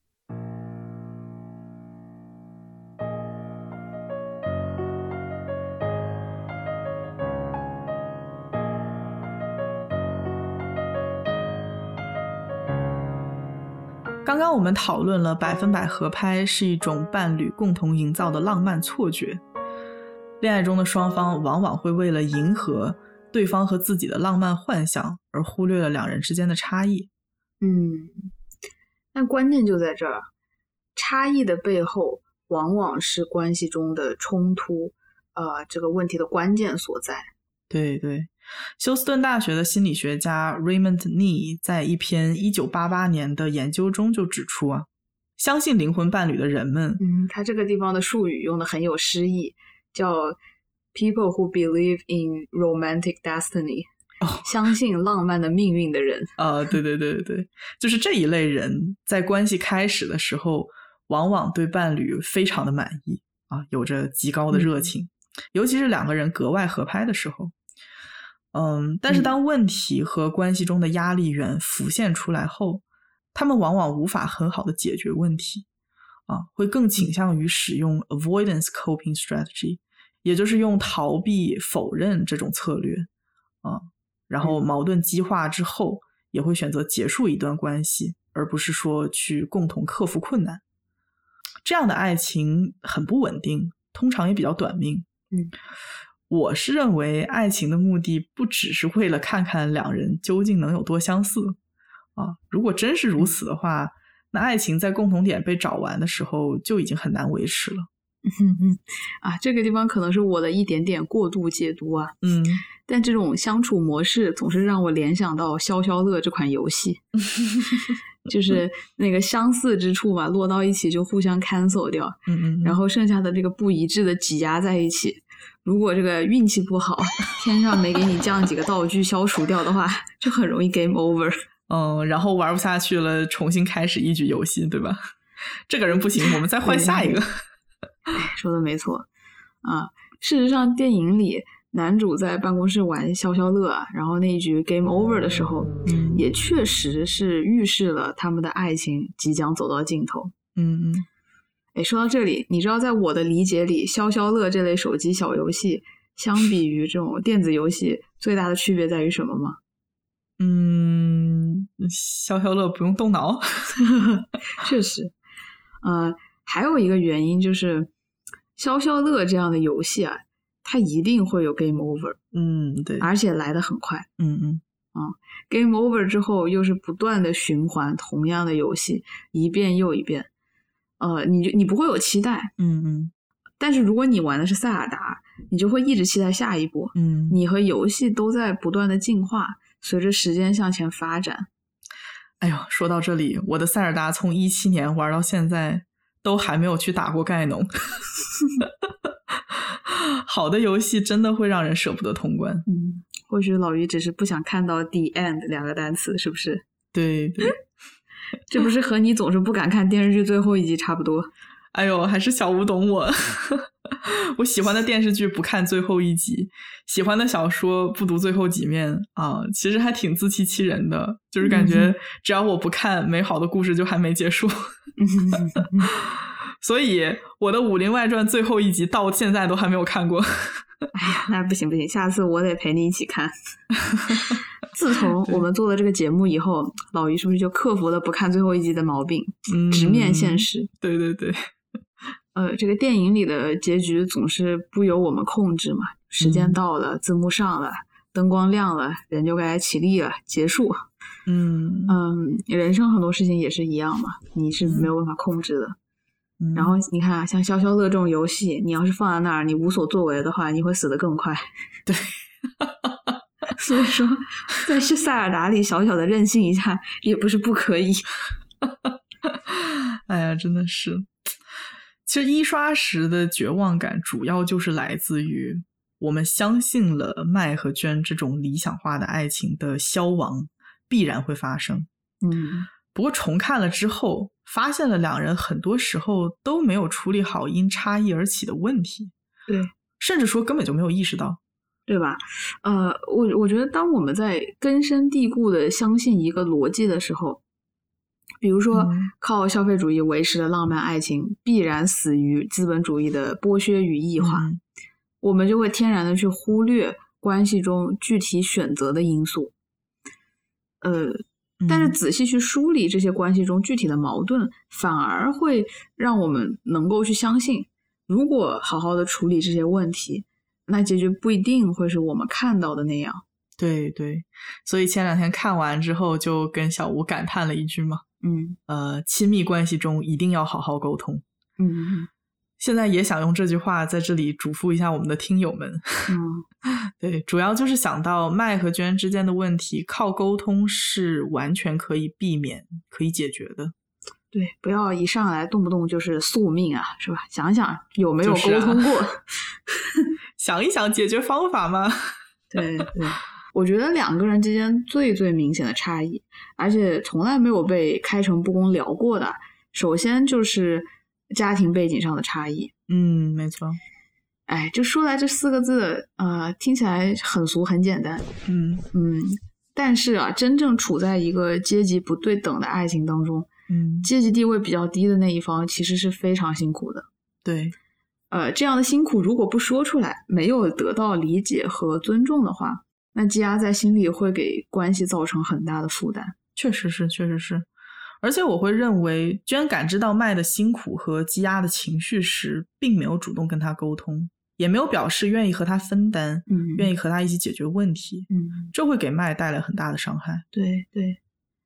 我们讨论了百分百合拍是一种伴侣共同营造的浪漫错觉。恋爱中的双方往往会为了迎合对方和自己的浪漫幻想，而忽略了两人之间的差异。嗯，但关键就在这儿，差异的背后往往是关系中的冲突，呃，这个问题的关键所在。对对，休斯顿大学的心理学家 Raymond Nee 在一篇1988年的研究中就指出啊，相信灵魂伴侣的人们，嗯，他这个地方的术语用的很有诗意，叫 “people who believe in romantic destiny”，、哦相信浪漫的命运的人。呃，对对对对对，就是这一类人在关系开始的时候，往往对伴侣非常的满意啊，有着极高的热情，尤其是两个人格外合拍的时候。嗯，但是当问题和关系中的压力源浮现出来后，他们往往无法很好的解决问题，啊，会更倾向于使用 avoidance coping strategy，也就是用逃避、否认这种策略，啊，然后矛盾激化之后，也会选择结束一段关系，而不是说去共同克服困难。这样的爱情很不稳定，通常也比较短命。嗯，我是认为爱情的目的不只是为了看看两人究竟能有多相似啊。如果真是如此的话，那爱情在共同点被找完的时候就已经很难维持了。嗯 <laughs> 啊，这个地方可能是我的一点点过度解读啊。嗯，但这种相处模式总是让我联想到消消乐这款游戏，<laughs> 就是那个相似之处嘛，落到一起就互相 cancel 掉，嗯嗯，然后剩下的这个不一致的挤压在一起。如果这个运气不好，天上没给你降几个道具消除掉的话，就很容易 game over。嗯，然后玩不下去了，重新开始一局游戏，对吧？<laughs> 这个人不行，我们再换下一个。哎，说的没错啊。事实上，电影里男主在办公室玩消消乐啊，然后那一局 game over 的时候，嗯也确实是预示了他们的爱情即将走到尽头。嗯嗯，哎，说到这里，你知道在我的理解里，消消乐这类手机小游戏，相比于这种电子游戏，最大的区别在于什么吗？嗯，消消乐不用动脑。<laughs> 确实，呃，还有一个原因就是，消消乐这样的游戏啊，它一定会有 game over，嗯，对，而且来的很快。嗯嗯 game over 之后，又是不断的循环同样的游戏，一遍又一遍。呃，你就你不会有期待，嗯嗯但是如果你玩的是塞尔达，你就会一直期待下一步。嗯，你和游戏都在不断的进化，随着时间向前发展。哎呦，说到这里，我的塞尔达从一七年玩到现在，都还没有去打过盖农。<laughs> 好的游戏真的会让人舍不得通关。嗯，或许老于只是不想看到 “the end” 两个单词，是不是？对对，这不是和你总是不敢看电视剧最后一集差不多？哎呦，还是小吴懂我。<laughs> 我喜欢的电视剧不看最后一集，喜欢的小说不读最后几面啊，其实还挺自欺欺人的。就是感觉只要我不看，美好的故事就还没结束。<laughs> 所以我的《武林外传》最后一集到现在都还没有看过。<laughs> 哎呀，那不行不行，下次我得陪你一起看。<laughs> 自从我们做了这个节目以后，老于是不是就克服了不看最后一集的毛病，嗯直面现。实？对对对，<laughs> 呃，这个电影里的结局总是不由我们控制嘛，时间嗯到了，字幕上了，灯光亮了，人就该起立了，结束。嗯嗯，人生很多事情也是一样嘛，你是没有办法控制的。嗯然后你看啊，像消消乐这种游戏，你要是放在那儿，你无所作为的话，你会死得更快。<laughs> 对，<laughs> 所以说，在塞尔达里小小的任性一下也不是不可以。<laughs> 哎呀，真的是。其实一刷时的绝望感，主要就是来自于我们相信了麦和娟这种理想化的爱情的消亡必然会发生。嗯不过重看了之后，发现了两人很多时候都没有处理好因差异而起的问题，对，甚至说根本就没有意识到。对吧？呃，我我觉得，当我们在根深蒂固的相信一个逻辑的时候，比如说嗯靠消费主义维持的浪漫爱情必然死于资本主义的剥削与异化，嗯我们就会天然的去忽略关系中具体选择的因素。呃，但是嗯仔细去梳理这些关系中具体的矛盾，反而会让我们能够去相信，如果好好的处理这些问题，那结局不一定会是我们看到的那样。对对，所以前两天看完之后，就跟小吴感叹了一句嘛，嗯呃，亲密关系中一定要好好沟通。嗯现在也想用这句话在这里嘱咐一下我们的听友们。嗯 <laughs> 对，主要就是想到麦和娟之间的问题，靠沟通是完全可以避免、可以解决的。对，不要一上来动不动就是宿命啊，是吧？想想有没有沟通过。<laughs> 想一想解决方法吗。<laughs> 对对，我觉得两个人之间最最明显的差异，而且从来没有被开诚布公聊过的，首先就是家庭背景上的差异。嗯，没错。哎，就说来这四个字，呃，听起来很俗很简单，嗯嗯，但是啊，真正处在一个阶级不对等的爱情当中，嗯，阶级地位比较低的那一方其实是非常辛苦的。对，呃，这样的辛苦如果不说出来，没有得到理解和尊重的话，那积压在心里会给关系造成很大的负担。确实是，确实是。而且我会认为，娟感知到麦的辛苦和积压的情绪时，并没有主动跟他沟通，也没有表示愿意和他分担，嗯愿意和他一起解决问题，嗯，这会给麦带来很大的伤害。对对，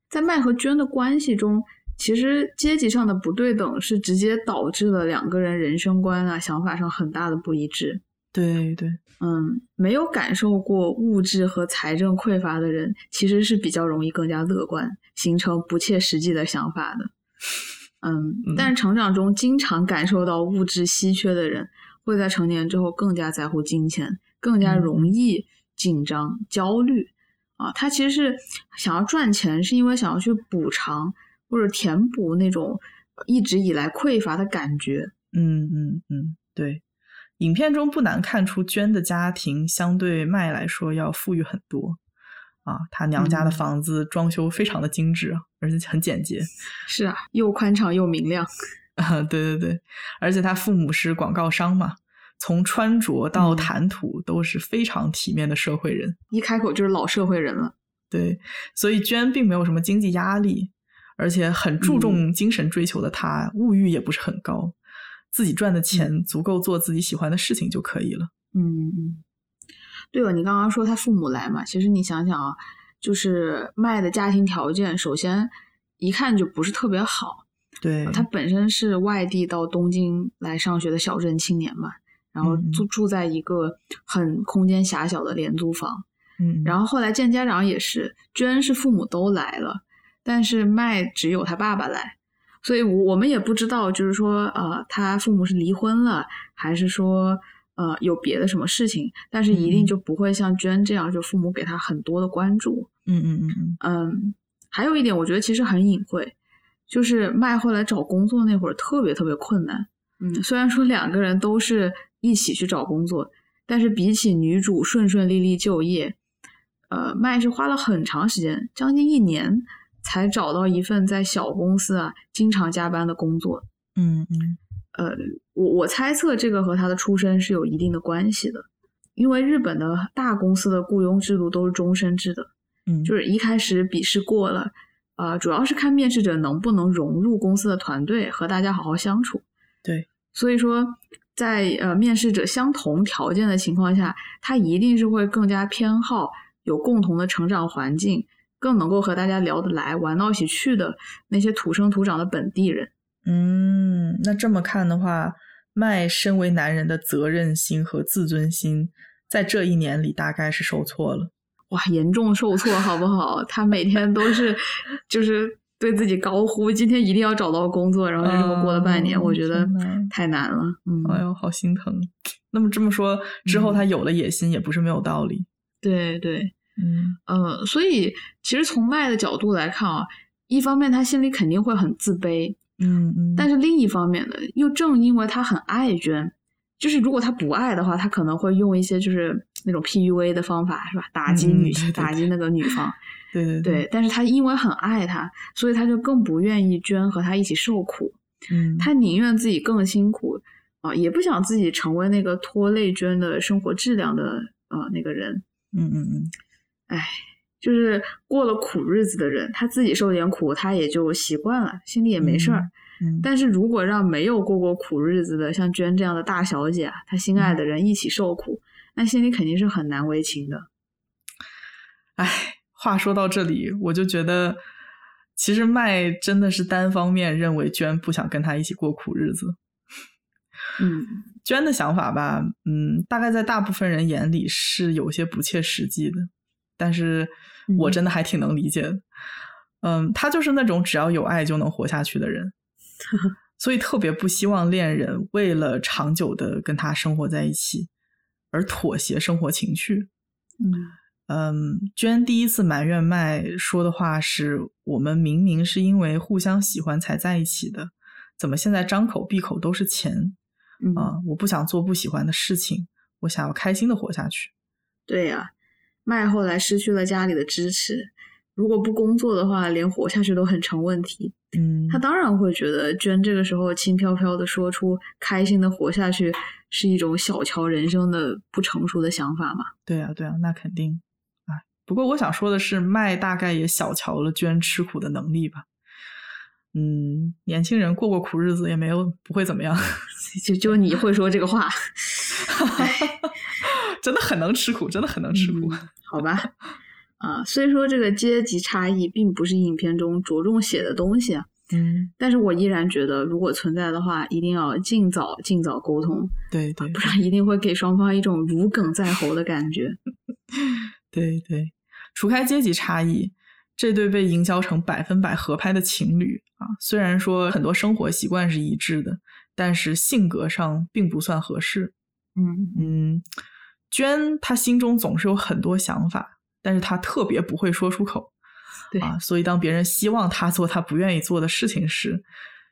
在麦和娟的关系中，其实阶级上的不对等是直接导致了两个人人生观啊、想法上很大的不一致。对对，嗯，没有感受过物质和财政匮乏的人，其实是比较容易更加乐观，形成不切实际的想法的。嗯，嗯但是成长中经常感受到物质稀缺的人，会在成年之后更加在乎金钱，更加容易紧张、焦虑。啊，他其实是想要赚钱，是因为想要去补偿或者填补那种一直以来匮乏的感觉。嗯嗯嗯，对。影片中不难看出，娟的家庭相对麦来说要富裕很多啊。她娘家的嗯房子装修非常的精致，而且很简洁。是啊，又宽敞又明亮。啊，<laughs> 对对对，而且他父母是广告商嘛，从穿着到嗯谈吐都是非常体面的社会人。一开口就是老社会人了。对，所以娟并没有什么经济压力，而且很注嗯重精神追求的她，物欲也不是很高，自己赚的钱足够做自己喜欢的事情就可以了。嗯嗯，对了，你刚刚说他父母来嘛，其实你想想啊，就是麦的家庭条件，首先一看就不是特别好。对，他本身是外地到东京来上学的小镇青年嘛，然后嗯住住在一个很空间狭小的廉租房。嗯，然后后来见家长也是，居然是父母都来了，但是麦只有他爸爸来，所以我们也不知道，就是说，呃，他父母是离婚了，还是说，呃，有别的什么事情，但是一定嗯就不会像娟这样，就父母给他很多的关注。嗯嗯嗯嗯嗯，还有一点，我觉得其实很隐晦，就是麦后来找工作那会儿特别特别困难。嗯，<laughs> 虽然说两个人都是一起去找工作，但是比起女主顺顺利利就业，呃，麦是花了很长时间，将近一年才找到一份在小公司啊经常加班的工作。嗯嗯呃，我我猜测这个和他的出身是有一定的关系的，因为日本的大公司的雇佣制度都是终身制的。嗯，就是一开始笔试过了，呃，主要是看面试者能不能融入公司的团队，和大家好好相处。对，所以说在呃面试者相同条件的情况下，他一定是会更加偏好有共同的成长环境，更能够和大家聊得来、玩到一起去的那些土生土长的本地人。嗯，那这么看的话，麦身为男人的责任心和自尊心，在这一年里大概是受挫了。哇，严重受挫，好不好？他每天都是就是对自己高呼，今天一定要找到工作，然后就这么过了半年，哦我觉得太难了。嗯，哎呦，好心疼。那么这么说之后，嗯他有了野心也不是没有道理。对对，嗯呃，所以其实从麦的角度来看啊，一方面他心里肯定会很自卑，嗯嗯，但是另一方面呢，又正因为他很爱娟，就是如果他不爱的话，他可能会用一些就是那种 PUA 的方法，是吧？打击女性，嗯对对打击那个女方。<laughs> 对对对，，但是他因为很爱她，所以他就更不愿意娟和他一起受苦，嗯，他宁愿自己更辛苦啊、也不想自己成为那个拖累娟的生活质量的呃那个人。嗯嗯嗯，唉，就是过了苦日子的人，他自己受点苦，他也就习惯了，心里也没事儿。嗯，但是如果让没有过过苦日子的，像娟这样的大小姐啊，她心爱的人一起受苦，那心里肯定是很难为情的。哎，话说到这里，我就觉得，其实麦真的是单方面认为娟不想跟他一起过苦日子。嗯 <laughs> 娟的想法吧，嗯，大概在大部分人眼里是有些不切实际的，但是我嗯真的还挺能理解的。嗯，他就是那种只要有爱就能活下去的人，<laughs> 所以特别不希望恋人为了长久的跟他生活在一起而妥协生活情趣。嗯嗯，娟第一次埋怨麦说的话是：“我们明明是因为互相喜欢才在一起的，怎么现在张口闭口都是钱？嗯，啊、我不想做不喜欢的事情，我想要开心的活下去。对呀、麦后来失去了家里的支持，如果不工作的话，连活下去都很成问题。嗯，他当然会觉得娟这个时候轻飘飘的说出“开心的活下去”是一种小瞧人生的不成熟的想法嘛。对啊，对啊，那肯定。哎，不过我想说的是，麦大概也小瞧了娟吃苦的能力吧。嗯，年轻人过过苦日子也没有不会怎么样，<laughs> 就就你会说这个话，<laughs> <laughs> 真的很能吃苦，真的很能吃苦。嗯 <laughs> 好吧？啊，虽说这个阶级差异并不是影片中着重写的东西啊，嗯，但是我依然觉得，如果存在的话，一定要尽早尽早沟通，对对不然一定会给双方一种如鲠在喉的感觉。<laughs> 对对，除开阶级差异，这对被营销成百分百合拍的情侣啊，虽然说很多生活习惯是一致的，但是性格上并不算合适。嗯嗯，娟她心中总是有很多想法，但是她特别不会说出口。对啊，所以当别人希望她做她不愿意做的事情时，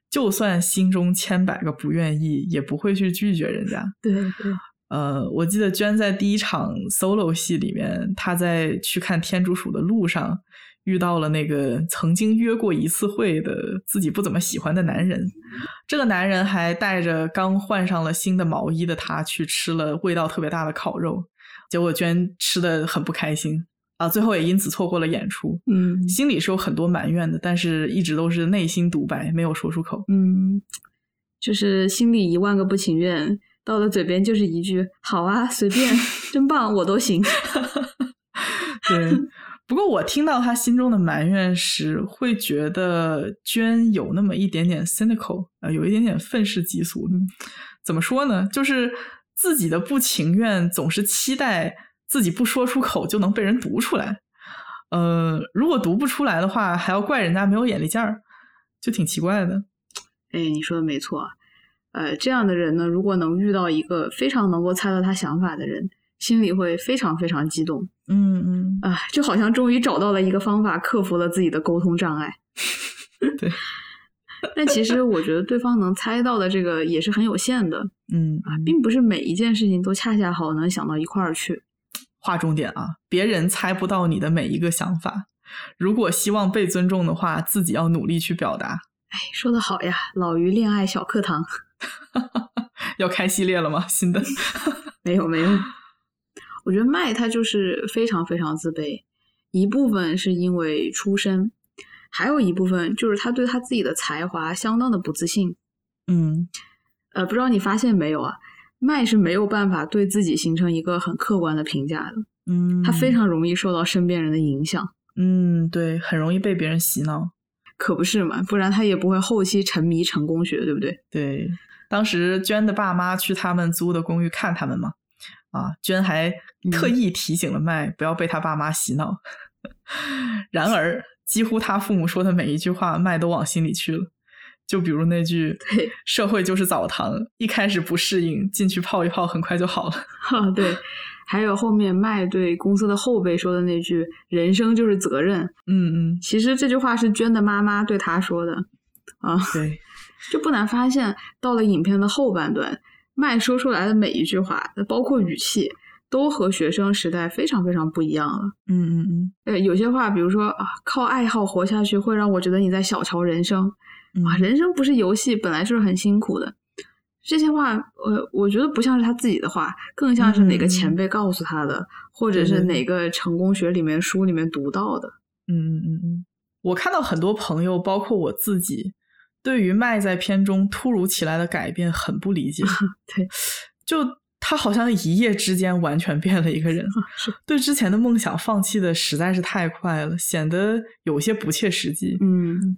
就算心中千百个不愿意，也不会去拒绝人家。对对，呃，我记得娟在第一场 solo 戏里面，她在去看天竺鼠的路上遇到了那个曾经约过一次会的自己不怎么喜欢的男人。这个男人还带着刚换上了新的毛衣的他去吃了味道特别大的烤肉，结果居然吃的很不开心啊，最后也因此错过了演出。嗯心里是有很多埋怨的，但是一直都是内心独白，没有说出口。嗯，就是心里一万个不情愿，到了嘴边就是一句“好啊，随便，<laughs> 真棒，我都行”。<laughs> 对，不过我听到他心中的埋怨时，会觉得娟有那么一点点 cynical，呃，有一点点愤世嫉俗。怎么说呢？就是自己的不情愿，总是期待自己不说出口就能被人读出来。呃，如果读不出来的话，还要怪人家没有眼力劲儿，就挺奇怪的。哎，你说的没错。呃，这样的人呢，如果能遇到一个非常能够猜到他想法的人，心里会非常非常激动嗯嗯，啊、就好像终于找到了一个方法，克服了自己的沟通障碍。<laughs> 对，但其实我觉得对方能猜到的这个也是很有限的嗯啊，并不是每一件事情都恰恰好能想到一块儿去。划重点啊，别人猜不到你的每一个想法。如果希望被尊重的话，自己要努力去表达。哎，说的好呀，老于恋爱小课堂。<laughs> 要开系列了吗？新的？没 <laughs> 有没有，我觉得麦他就是非常非常自卑，一部分是因为出身，还有一部分就是他对他自己的才华相当的不自信。嗯呃，不知道你发现没有啊？麦是没有办法对自己形成一个很客观的评价的，嗯，他非常容易受到身边人的影响。嗯，对，很容易被别人洗脑。可不是嘛，不然他也不会后期沉迷成功学，对不对？对，当时娟的爸妈去他们租的公寓看他们嘛，啊，娟还特意提醒了麦不要被他爸妈洗脑。<laughs> 然而，几乎他父母说的每一句话，麦都往心里去了。就比如那句对“社会就是澡堂”，一开始不适应，进去泡一泡，很快就好了。<laughs> 哈，对。还有后面麦对公司的后辈说的那句“人生就是责任”，嗯嗯，其实这句话是娟的妈妈对他说的啊。对，<laughs> 就不难发现，到了影片的后半段，麦说出来的每一句话，包括语气，都和学生时代非常非常不一样了。嗯嗯嗯呃，有些话，比如说啊，靠爱好活下去，会让我觉得你在小瞧人生嗯啊，人生不是游戏，本来就是很辛苦的。这些话，呃，我觉得不像是他自己的话，更像是哪个前辈告诉他的，或者是哪个成功学里面书里面读到的。嗯嗯嗯嗯，我看到很多朋友，包括我自己，对于麦在片中突如其来的改变很不理解。<laughs> 对，就他好像一夜之间完全变了一个人，<laughs> 是对之前的梦想放弃的实在是太快了，显得有些不切实际。嗯，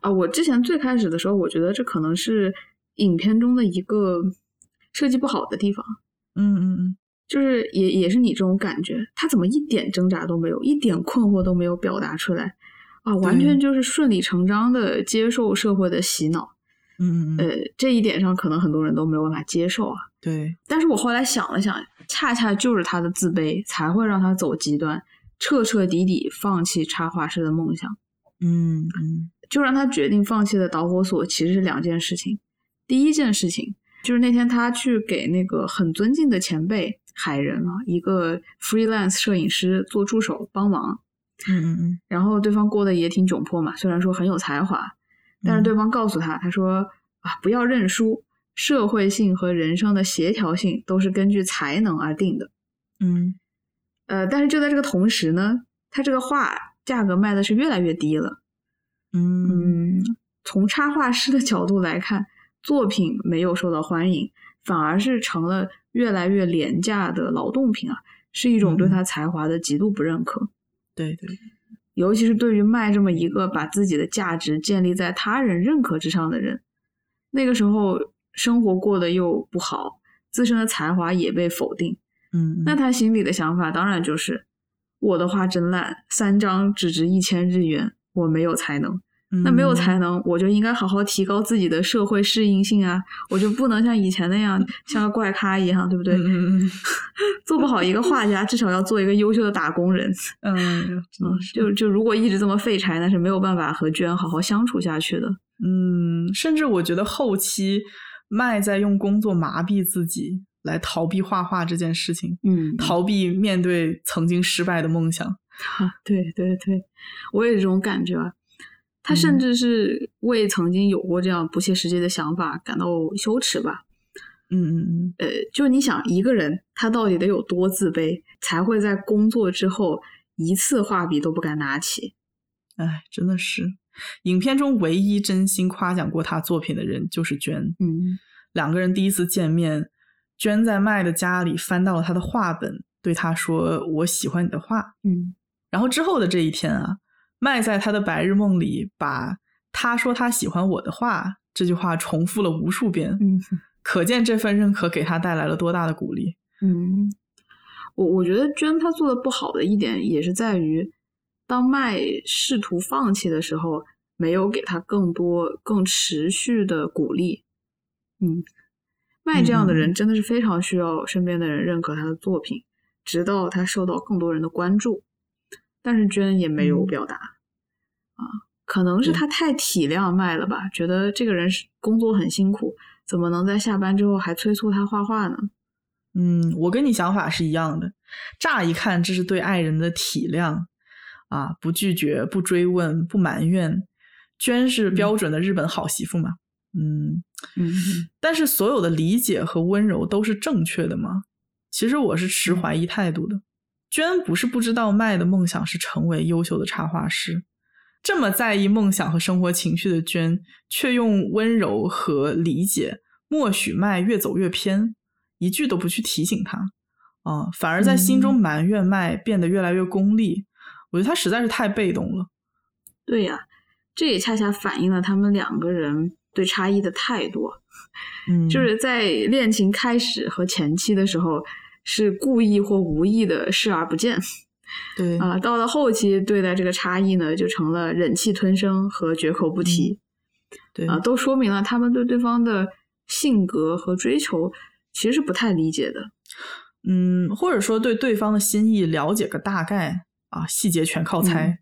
啊，我之前最开始的时候，我觉得这可能是影片中的一个设计不好的地方，嗯嗯嗯，就是也也是你这种感觉，他怎么一点挣扎都没有，一点困惑都没有表达出来啊，完全就是顺理成章的接受社会的洗脑。嗯嗯嗯，呃，这一点上可能很多人都没有办法接受啊。对，但是我后来想了想，恰恰就是他的自卑才会让他走极端，彻彻底底放弃插画师的梦想。嗯嗯就让他决定放弃的导火索其实是两件事情。第一件事情就是那天他去给那个很尊敬的前辈海人啊，一个 freelance 摄影师做助手帮忙，嗯嗯嗯然后对方过得也挺窘迫嘛，虽然说很有才华，但是对方告诉他，他说啊，不要认输，社会性和人生的协调性都是根据才能而定的。嗯呃，但是就在这个同时呢，他这个画价格卖的是越来越低了。嗯嗯，从插画师的角度来看，作品没有受到欢迎，反而是成了越来越廉价的劳动品啊，是一种对他才华的极度不认可。对对，尤其是对于麦这么一个把自己的价值建立在他人认可之上的人，那个时候生活过得又不好，自身的才华也被否定，嗯那他心里的想法当然就是：我的画真烂，三张只值一千日元，我没有才能。那没有才能，我就应该好好提高自己的社会适应性啊！我就不能像以前那样像个怪咖一样，对不对？<laughs> 做不好一个画家，至少要做一个优秀的打工人。嗯，嗯，就就如果一直这么废柴，那是没有办法和娟好好相处下去的。嗯，甚至我觉得后期麦在用工作麻痹自己，来逃避画画这件事情，嗯，逃避面对曾经失败的梦想。啊，对对对，我也有这种感觉啊。他甚嗯至是为曾经有过这样不切实际的想法感到羞耻吧？嗯嗯嗯，呃，就你想一个人他到底得有多自卑，才会在工作之后一次画笔都不敢拿起？哎，真的是，影片中唯一真心夸奖过他作品的人就是娟。嗯两个人第一次见面，娟在麦的家里翻到了他的画本，对他说：“我喜欢你的画。嗯”然后之后的这一天啊，麦在他的白日梦里把“他说他喜欢我的话”这句话重复了无数遍，嗯可见这份认可给他带来了多大的鼓励。嗯，我我觉得娟她做的不好的一点也是在于，当麦试图放弃的时候，没有给他更多、更持续的鼓励。嗯，麦这样的人真的是非常需要身边的人认可他的作品，直到他受到更多人的关注。但是娟也没有嗯表达，啊，可能是对他太体谅麦了吧，觉得这个人是工作很辛苦，怎么能在下班之后还催促他画画呢？嗯，我跟你想法是一样的。乍一看，这是对爱人的体谅啊，不拒绝、不追问、不埋怨。娟是标准的日本好媳妇嘛，嗯，嗯但是所有的理解和温柔都是正确的吗？其实我是持怀疑态度的。娟不是不知道麦的梦想是成为优秀的插画师，这么在意梦想和生活情绪的娟，却用温柔和理解默许麦越走越偏，一句都不去提醒他，啊、反而在心中嗯埋怨麦变得越来越功利。我觉得他实在是太被动了。对呀、这也恰恰反映了他们两个人对差异的态度。嗯，就是在恋情开始和前期的时候，是故意或无意的视而不见对啊、到了后期，对待这个差异呢，就成了忍气吞声和绝口不提对啊、都说明了他们对对方的性格和追求其实是不太理解的。嗯，或者说对对方的心意了解个大概啊，细节全靠猜。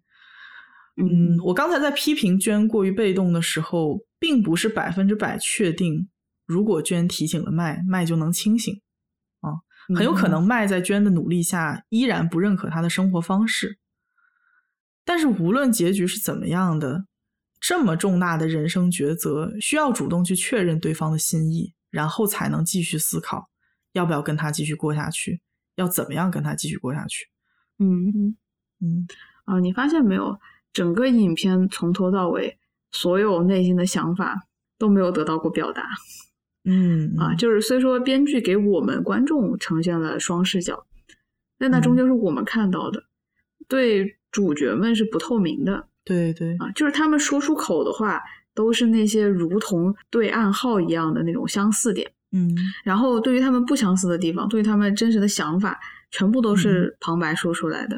嗯，我刚才在批评娟过于被动的时候，并不是百分之百确定，如果娟提醒了麦，麦就能清醒。啊，很有可能麦在娟的努力下依然不认可他的生活方式。但是无论结局是怎么样的，这么重大的人生抉择，需要主动去确认对方的心意，然后才能继续思考要不要跟他继续过下去，要怎么样跟他继续过下去。嗯嗯嗯啊，你发现没有？整个影片从头到尾，所有内心的想法都没有得到过表达。嗯啊，就是虽说编剧给我们观众呈现了双视角，但那终嗯。究是我们看到的，对主角们是不透明的。对对，啊，就是他们说出口的话都是那些如同对暗号一样的那种相似点，嗯。然后对于他们不相似的地方，对于他们真实的想法，全部都是旁白说出来的。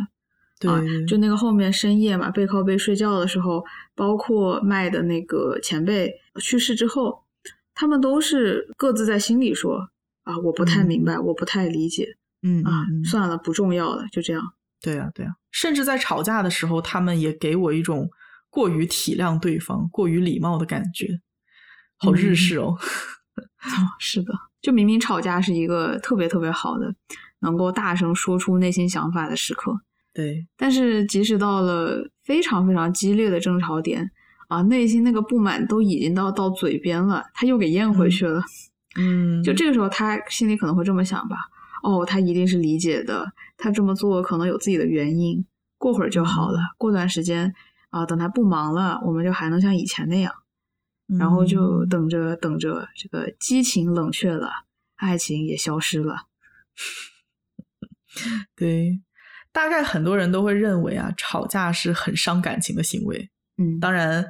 对，就那个后面深夜嘛，背靠背睡觉的时候，包括麦的那个前辈去世之后，他们都是各自在心里说啊，我不太明白，我不太理解嗯啊算了，不重要了，就这样。对呀、对呀、甚至在吵架的时候，他们也给我一种过于体谅对方、过于礼貌的感觉，好日式哦。哦，是的，就明明吵架是一个特别特别好的，能够大声说出内心想法的时刻，对，但是即使到了非常非常激烈的争吵点啊，内心那个不满都已经到到嘴边了，他又给咽回去了。嗯，就这个时候，他心里可能会这么想吧：哦，他一定是理解的，他这么做可能有自己的原因，过会儿就好了。过段时间啊，等他不忙了，我们就还能像以前那样。然后就嗯等着等着，这个激情冷却了，爱情也消失了。<laughs> 对，大概很多人都会认为啊，吵架是很伤感情的行为。嗯，当然，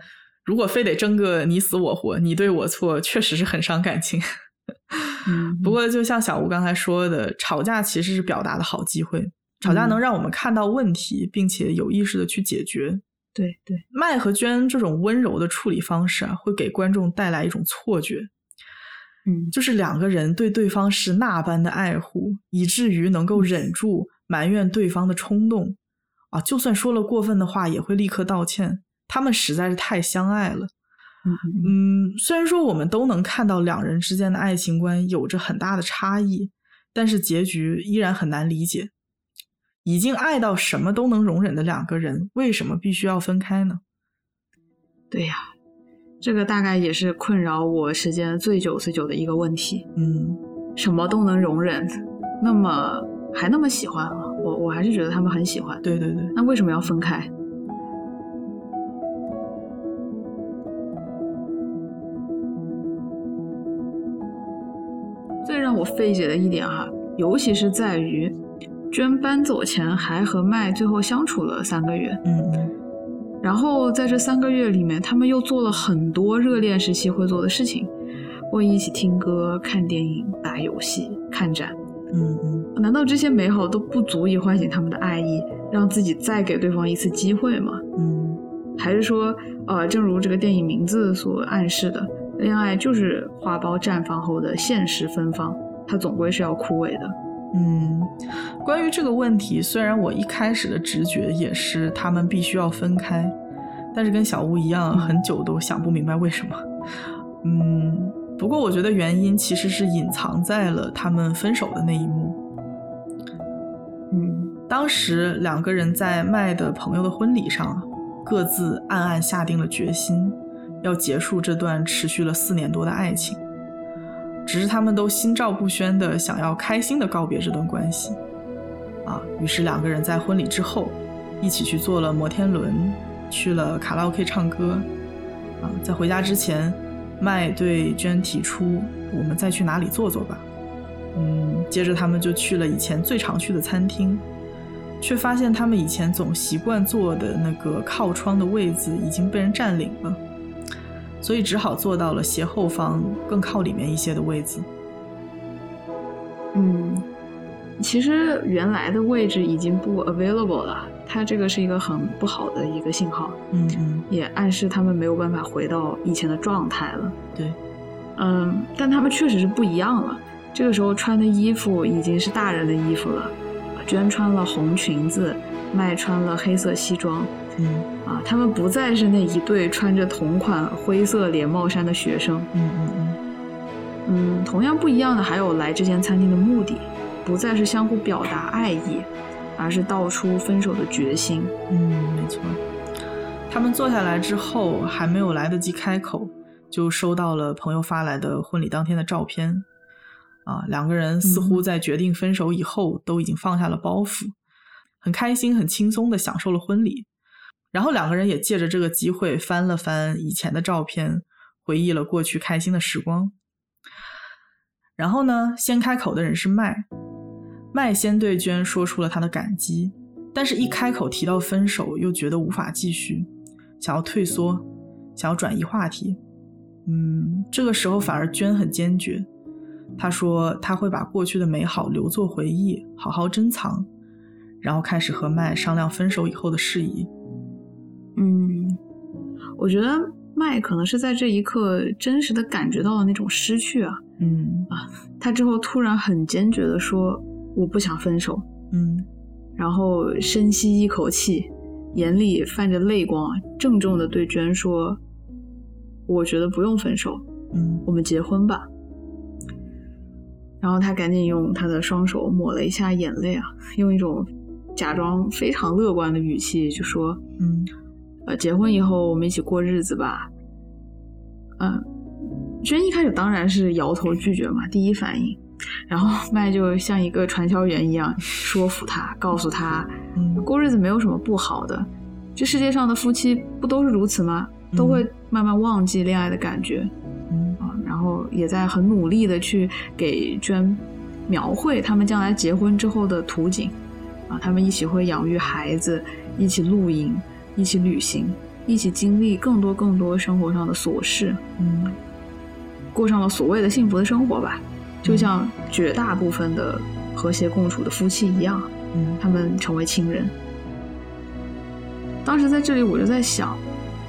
如果非得争个你死我活、你对我错，确实是很伤感情。<laughs> 嗯不过，就像小吴刚才说的，吵架其实是表达的好机会。吵架能嗯让我们看到问题，并且有意识的去解决。对对，麦和娟这种温柔的处理方式啊，会给观众带来一种错觉，嗯就是两个人对对方是那般的爱护，以至于能够忍住埋怨对方的冲动啊，就算说了过分的话，也会立刻道歉。他们实在是太相爱了。嗯虽然说我们都能看到两人之间的爱情观有着很大的差异，但是结局依然很难理解。已经爱到什么都能容忍的两个人，为什么必须要分开呢？对呀，这个大概也是困扰我时间最久最久的一个问题。嗯什么都能容忍，那么还那么喜欢啊？我我还是觉得他们很喜欢。对对对，那为什么要分开？我费解的一点哈、尤其是在于，娟搬走前还和麦最后相处了三个月，嗯嗯然后在这三个月里面，他们又做了很多热恋时期会做的事情，会一起听歌、看电影、打游戏、看展。嗯嗯，难道这些美好都不足以唤醒他们的爱意，让自己再给对方一次机会吗？嗯还是说，呃，正如这个电影名字所暗示的，恋爱就是花苞绽放后的现实芬芳，它总归是要枯萎的。嗯，关于这个问题，虽然我一开始的直觉也是他们必须要分开，但是跟小吴一样，嗯很久都想不明白为什么。嗯，不过我觉得原因其实是隐藏在了他们分手的那一幕。嗯当时两个人在麦的朋友的婚礼上，各自暗暗下定了决心，要结束这段持续了四年多的爱情。只是他们都心照不宣的想要开心的告别这段关系，啊，于是两个人在婚礼之后，一起去坐了摩天轮，去了卡拉 OK 唱歌，啊，在回家之前，麦对娟提出我们再去哪里坐坐吧，嗯，接着他们就去了以前最常去的餐厅，却发现他们以前总习惯坐的那个靠窗的位子已经被人占领了。所以只好坐到了斜后方更靠里面一些的位子。嗯，其实原来的位置已经不 available 了，它这个是一个很不好的一个信号，嗯嗯，也暗示他们没有办法回到以前的状态了。对，嗯，但他们确实是不一样了。这个时候穿的衣服已经是大人的衣服了，娟穿了红裙子，麦穿了黑色西装。嗯啊，他们不再是那一对穿着同款灰色连帽衫的学生。嗯嗯嗯嗯，同样不一样的还有来这间餐厅的目的，不再是相互表达爱意，而是道出分手的决心。嗯，没错。他们坐下来之后，还没有来得及开口，就收到了朋友发来的婚礼当天的照片。啊，两个人似乎在决定分手以后，都已经放下了包袱，很开心、很轻松的享受了婚礼。然后两个人也借着这个机会翻了翻以前的照片，回忆了过去开心的时光。然后呢，先开口的人是麦，麦先对娟说出了他的感激，但是一开口提到分手，又觉得无法继续，想要退缩，想要转移话题。嗯，这个时候反而娟很坚决，她说她会把过去的美好留作回忆，好好珍藏，然后开始和麦商量分手以后的事宜。嗯，我觉得麦可能是在这一刻真实的感觉到了那种失去啊。嗯啊他之后突然很坚决的说：“我不想分手。”嗯然后深吸一口气，眼里泛着泪光，郑重的对娟说：“我觉得不用分手，嗯我们结婚吧。”然后他赶紧用他的双手抹了一下眼泪啊，用一种假装非常乐观的语气就说：“嗯呃，结婚以后我们一起过日子吧。”嗯，娟一开始当然是摇头拒绝嘛，第一反应。然后 <laughs> 麦就像一个传销员一样说服他，告诉他，嗯过日子没有什么不好的，这世界上的夫妻不都是如此吗？都会慢慢忘记恋爱的感觉嗯啊，然后也在很努力的去给娟描绘他们将来结婚之后的图景啊，他们一起会养育孩子，一起露营，一起旅行，一起经历更多更多生活上的琐事，嗯过上了所谓的幸福的生活吧，就像绝大部分的和谐共处的夫妻一样，嗯他们成为亲人。当时在这里我就在想，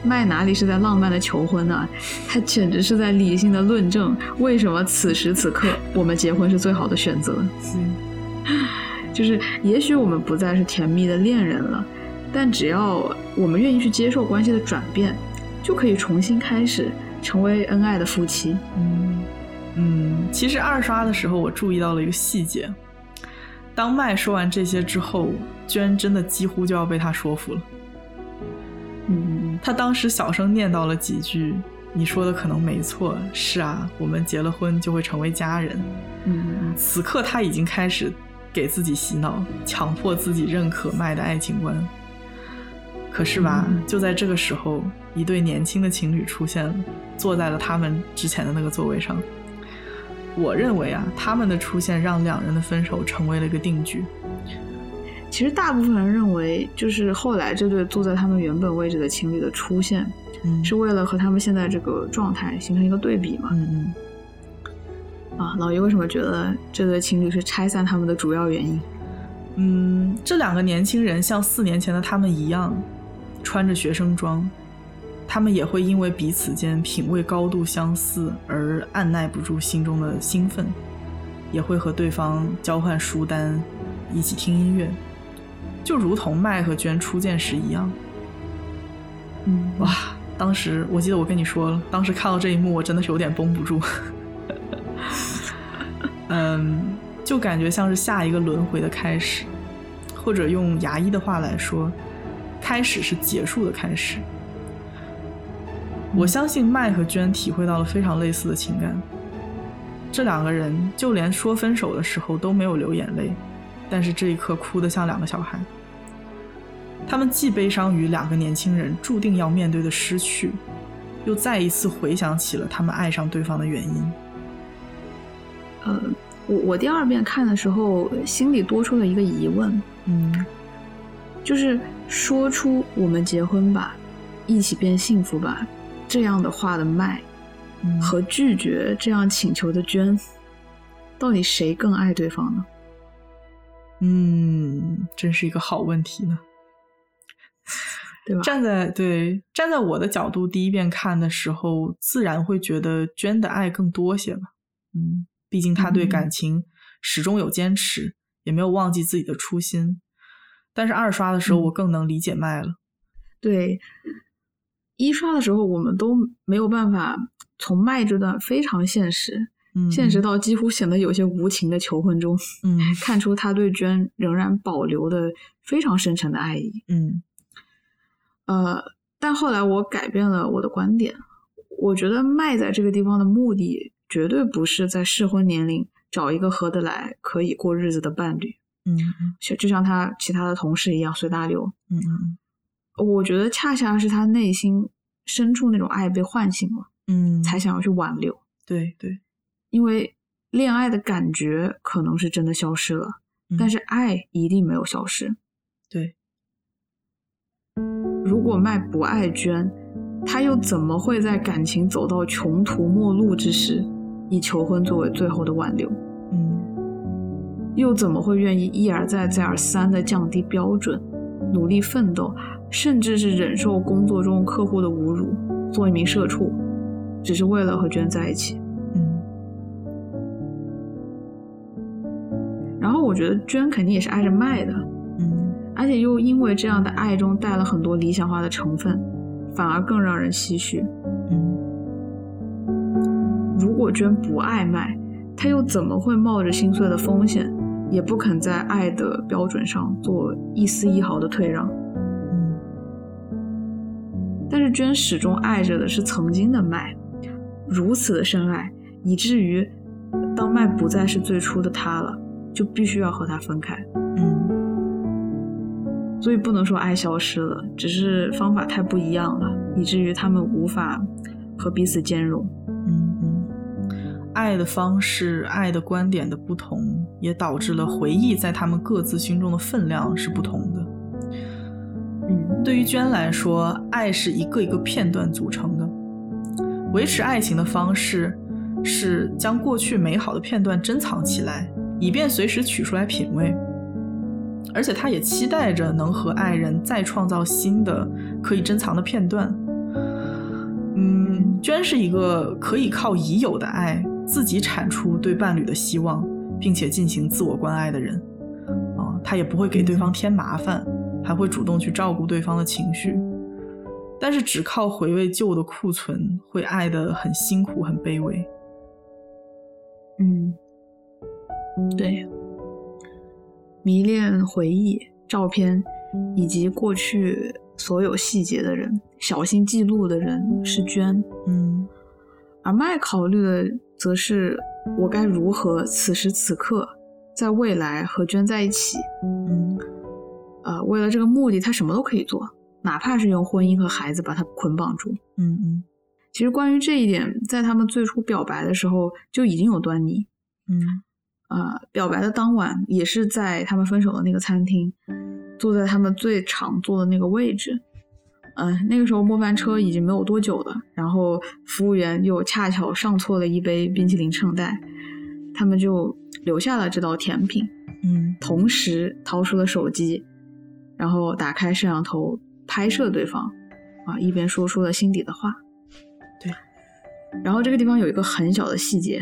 麦哪里是在浪漫的求婚呢？他简直是在理性的论证为什么此时此刻我们结婚是最好的选择。嗯 <laughs> 就是也许我们不再是甜蜜的恋人了，但只要我们愿意去接受关系的转变，就可以重新开始成为恩爱的夫妻。嗯嗯，其实二刷的时候我注意到了一个细节，当麦说完这些之后，居然真的几乎就要被他说服了。嗯他当时小声念叨了几句：“你说的可能没错，是啊，我们结了婚就会成为家人。”嗯此刻他已经开始给自己洗脑，强迫自己认可麦的爱情观。可是吧，嗯就在这个时候，一对年轻的情侣出现了，坐在了他们之前的那个座位上。我认为啊，他们的出现让两人的分手成为了一个定局。其实大部分人认为，就是后来这对坐在他们原本位置的情侣的出现，嗯，是为了和他们现在这个状态形成一个对比嘛？嗯嗯，啊，老爷为什么觉得这对情侣是拆散他们的主要原因？嗯，这两个年轻人像四年前的他们一样，穿着学生装，他们也会因为彼此间品味高度相似而按耐不住心中的兴奋，也会和对方交换书单，一起听音乐，就如同麦和娟初见时一样。嗯，哇，当时我记得我跟你说了，当时看到这一幕，我真的是有点绷不住。<laughs> 嗯，就感觉像是下一个轮回的开始，或者用牙医的话来说，开始是结束的开始。我相信麦和娟体会到了非常类似的情感。这两个人就连说分手的时候都没有流眼泪，但是这一刻哭得像两个小孩。他们既悲伤于两个年轻人注定要面对的失去，又再一次回想起了他们爱上对方的原因。呃，我我第二遍看的时候，心里多出了一个疑问，嗯就是说出“我们结婚吧，一起变幸福吧”这样的话的麦，嗯和拒绝这样请求的娟，到底谁更爱对方呢？嗯，真是一个好问题呢。对吧？站在对站在我的角度，第一遍看的时候，自然会觉得娟的爱更多些吧。嗯，毕竟他对嗯感情始终有坚持，也没有忘记自己的初心。但是二刷的时候，嗯我更能理解麦了。对，一刷的时候我们都没有办法从麦这段非常现实、嗯，现实到几乎显得有些无情的求婚中，<laughs> 嗯看出他对娟仍然保留的非常深沉的爱意。嗯呃，但后来我改变了我的观点，我觉得麦在这个地方的目的绝对不是在适婚年龄找一个合得来、可以过日子的伴侣，嗯嗯就就像他其他的同事一样随大流。嗯嗯我觉得恰恰是他内心深处那种爱被唤醒了，嗯，才想要去挽留。对对，因为恋爱的感觉可能是真的消失了，嗯但是爱一定没有消失。对，如果麦不爱娟，他又怎么会在感情走到穷途末路之时，以求婚作为最后的挽留？嗯又怎么会愿意一而再、再而三的降低标准，努力奋斗，甚至是忍受工作中客户的侮辱，做一名社畜，只是为了和娟在一起？嗯然后我觉得娟肯定也是爱着麦的，嗯而且又因为这样的爱中带了很多理想化的成分，反而更让人唏嘘。嗯如果娟不爱麦，他又怎么会冒着心碎的风险，也不肯在爱的标准上做一丝一毫的退让？嗯但是娟始终爱着的是曾经的麦，如此的深爱，以至于当麦不再是最初的他了，就必须要和他分开。嗯所以不能说爱消失了，只是方法太不一样了，以至于他们无法和彼此兼容。嗯嗯，爱的方式、爱的观点的不同，也导致了回忆在他们各自心中的分量是不同的。嗯对于娟来说，爱是一个一个片段组成的。维持爱情的方式是将过去美好的片段珍藏起来，以便随时取出来品味。而且，她也期待着能和爱人再创造新的可以珍藏的片段。嗯，娟是一个可以靠已有的爱自己产出对伴侣的希望，并且进行自我关爱的人。啊、他也不会给对方添麻烦，还会主动去照顾对方的情绪。但是只靠回味旧的库存，会爱得很辛苦、很卑微。嗯，对，迷恋回忆、照片以及过去所有细节的人，小心记录的人是娟。嗯而麦考虑的则是我该如何此时此刻在未来和娟在一起。嗯呃，为了这个目的，他什么都可以做，哪怕是用婚姻和孩子把他捆绑住。嗯嗯其实关于这一点，在他们最初表白的时候就已经有端倪。嗯呃，表白的当晚也是在他们分手的那个餐厅，坐在他们最常坐的那个位置。嗯、那个时候末班车已经没有多久了，然后服务员又恰巧上错了一杯冰淇淋圣代，他们就留下了这道甜品，嗯同时掏出了手机，然后打开摄像头拍摄对方，啊，一边说出了心底的话。对，然后这个地方有一个很小的细节，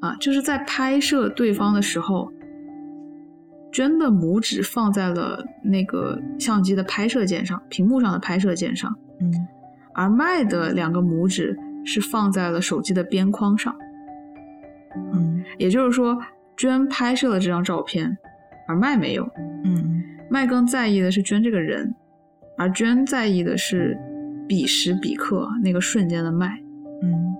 啊，就是在拍摄对方的时候，娟的拇指放在了那个相机的拍摄键上，屏幕上的拍摄键上，嗯而麦的两个拇指是放在了手机的边框上。嗯也就是说，娟拍摄了这张照片，而麦没有。嗯麦更在意的是娟这个人，而娟在意的是彼时彼刻那个瞬间的麦。嗯，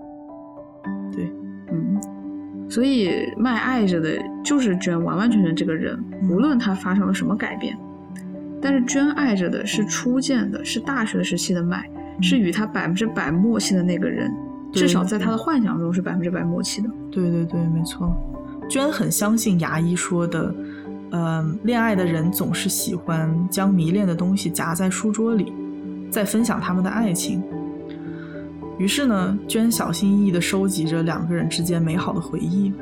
所以麦爱着的就是娟完完全全这个人，嗯无论他发生了什么改变。但是娟爱着的是初见的，是大学时期的麦，是与他百分之百默契的那个人，至少在他的幻想中是百分之百默契的。对对对，没错。娟很相信牙医说的，嗯、恋爱的人总是喜欢将迷恋的东西夹在书桌里，再分享他们的爱情。于是呢，娟小心翼翼地收集着两个人之间美好的回忆。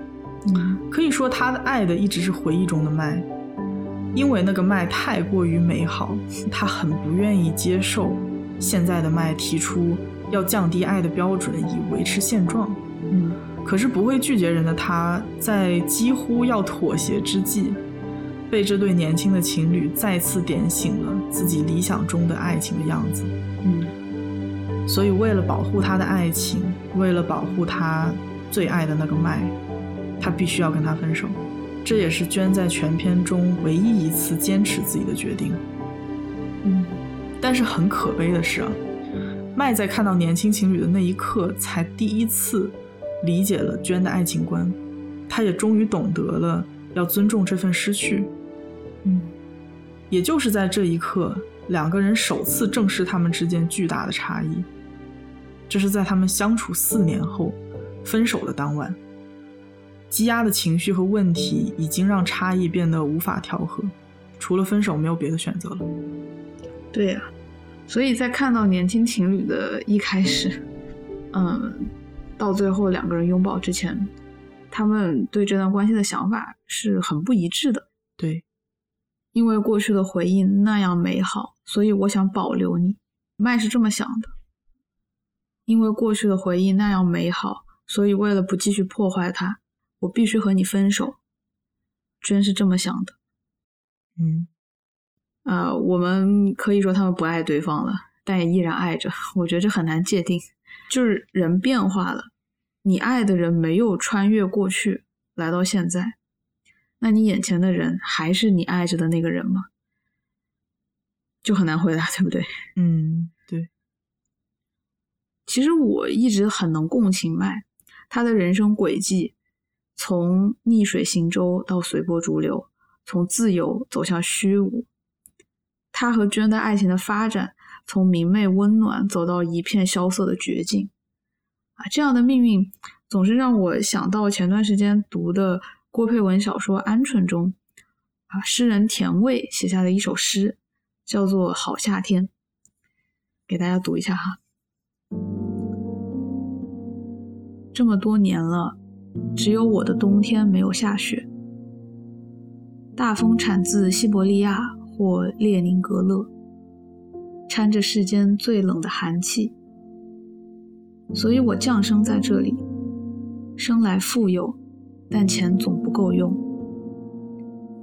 嗯可以说，她的爱的一直是回忆中的麦，因为那个麦太过于美好，她很不愿意接受现在的麦提出要降低爱的标准，以维持现状。嗯可是不会拒绝人的她，在几乎要妥协之际，被这对年轻的情侣再次点醒了自己理想中的爱情的样子。嗯所以，为了保护他的爱情，为了保护他最爱的那个麦，他必须要跟他分手。这也是娟在全片中唯一一次坚持自己的决定。嗯但是很可悲的是啊，麦在看到年轻情侣的那一刻，才第一次理解了娟的爱情观，他也终于懂得了要尊重这份失去。嗯也就是在这一刻，两个人首次正视他们之间巨大的差异。这是在他们相处四年后，分手的当晚。积压的情绪和问题已经让差异变得无法调和，除了分手没有别的选择了。对呀、所以在看到年轻情侣的一开始，<laughs> 嗯，到最后两个人拥抱之前，他们对这段关系的想法是很不一致的。对，因为过去的回忆那样美好，所以我想保留你。麦是这么想的。因为过去的回忆那样美好，所以为了不继续破坏它，我必须和你分手。娟是这么想的。嗯啊、我们可以说他们不爱对方了，但也依然爱着。我觉得这很难界定，就是人变化了，你爱的人没有穿越过去来到现在，那你眼前的人还是你爱着的那个人吗？就很难回答，对不对？嗯，对，其实我一直很能共情麦，他的人生轨迹，从逆水行舟到随波逐流，从自由走向虚无。他和娟的爱情的发展，从明媚温暖走到一片萧瑟的绝境。啊，这样的命运总是让我想到前段时间读的郭佩文小说《鹌鹑》中，啊，诗人田蔚写下的一首诗，叫做《好夏天》，给大家读一下哈。这么多年了，只有我的冬天没有下雪。大风产自西伯利亚或列宁格勒，掺着世间最冷的寒气。所以我降生在这里，生来富有，但钱总不够用。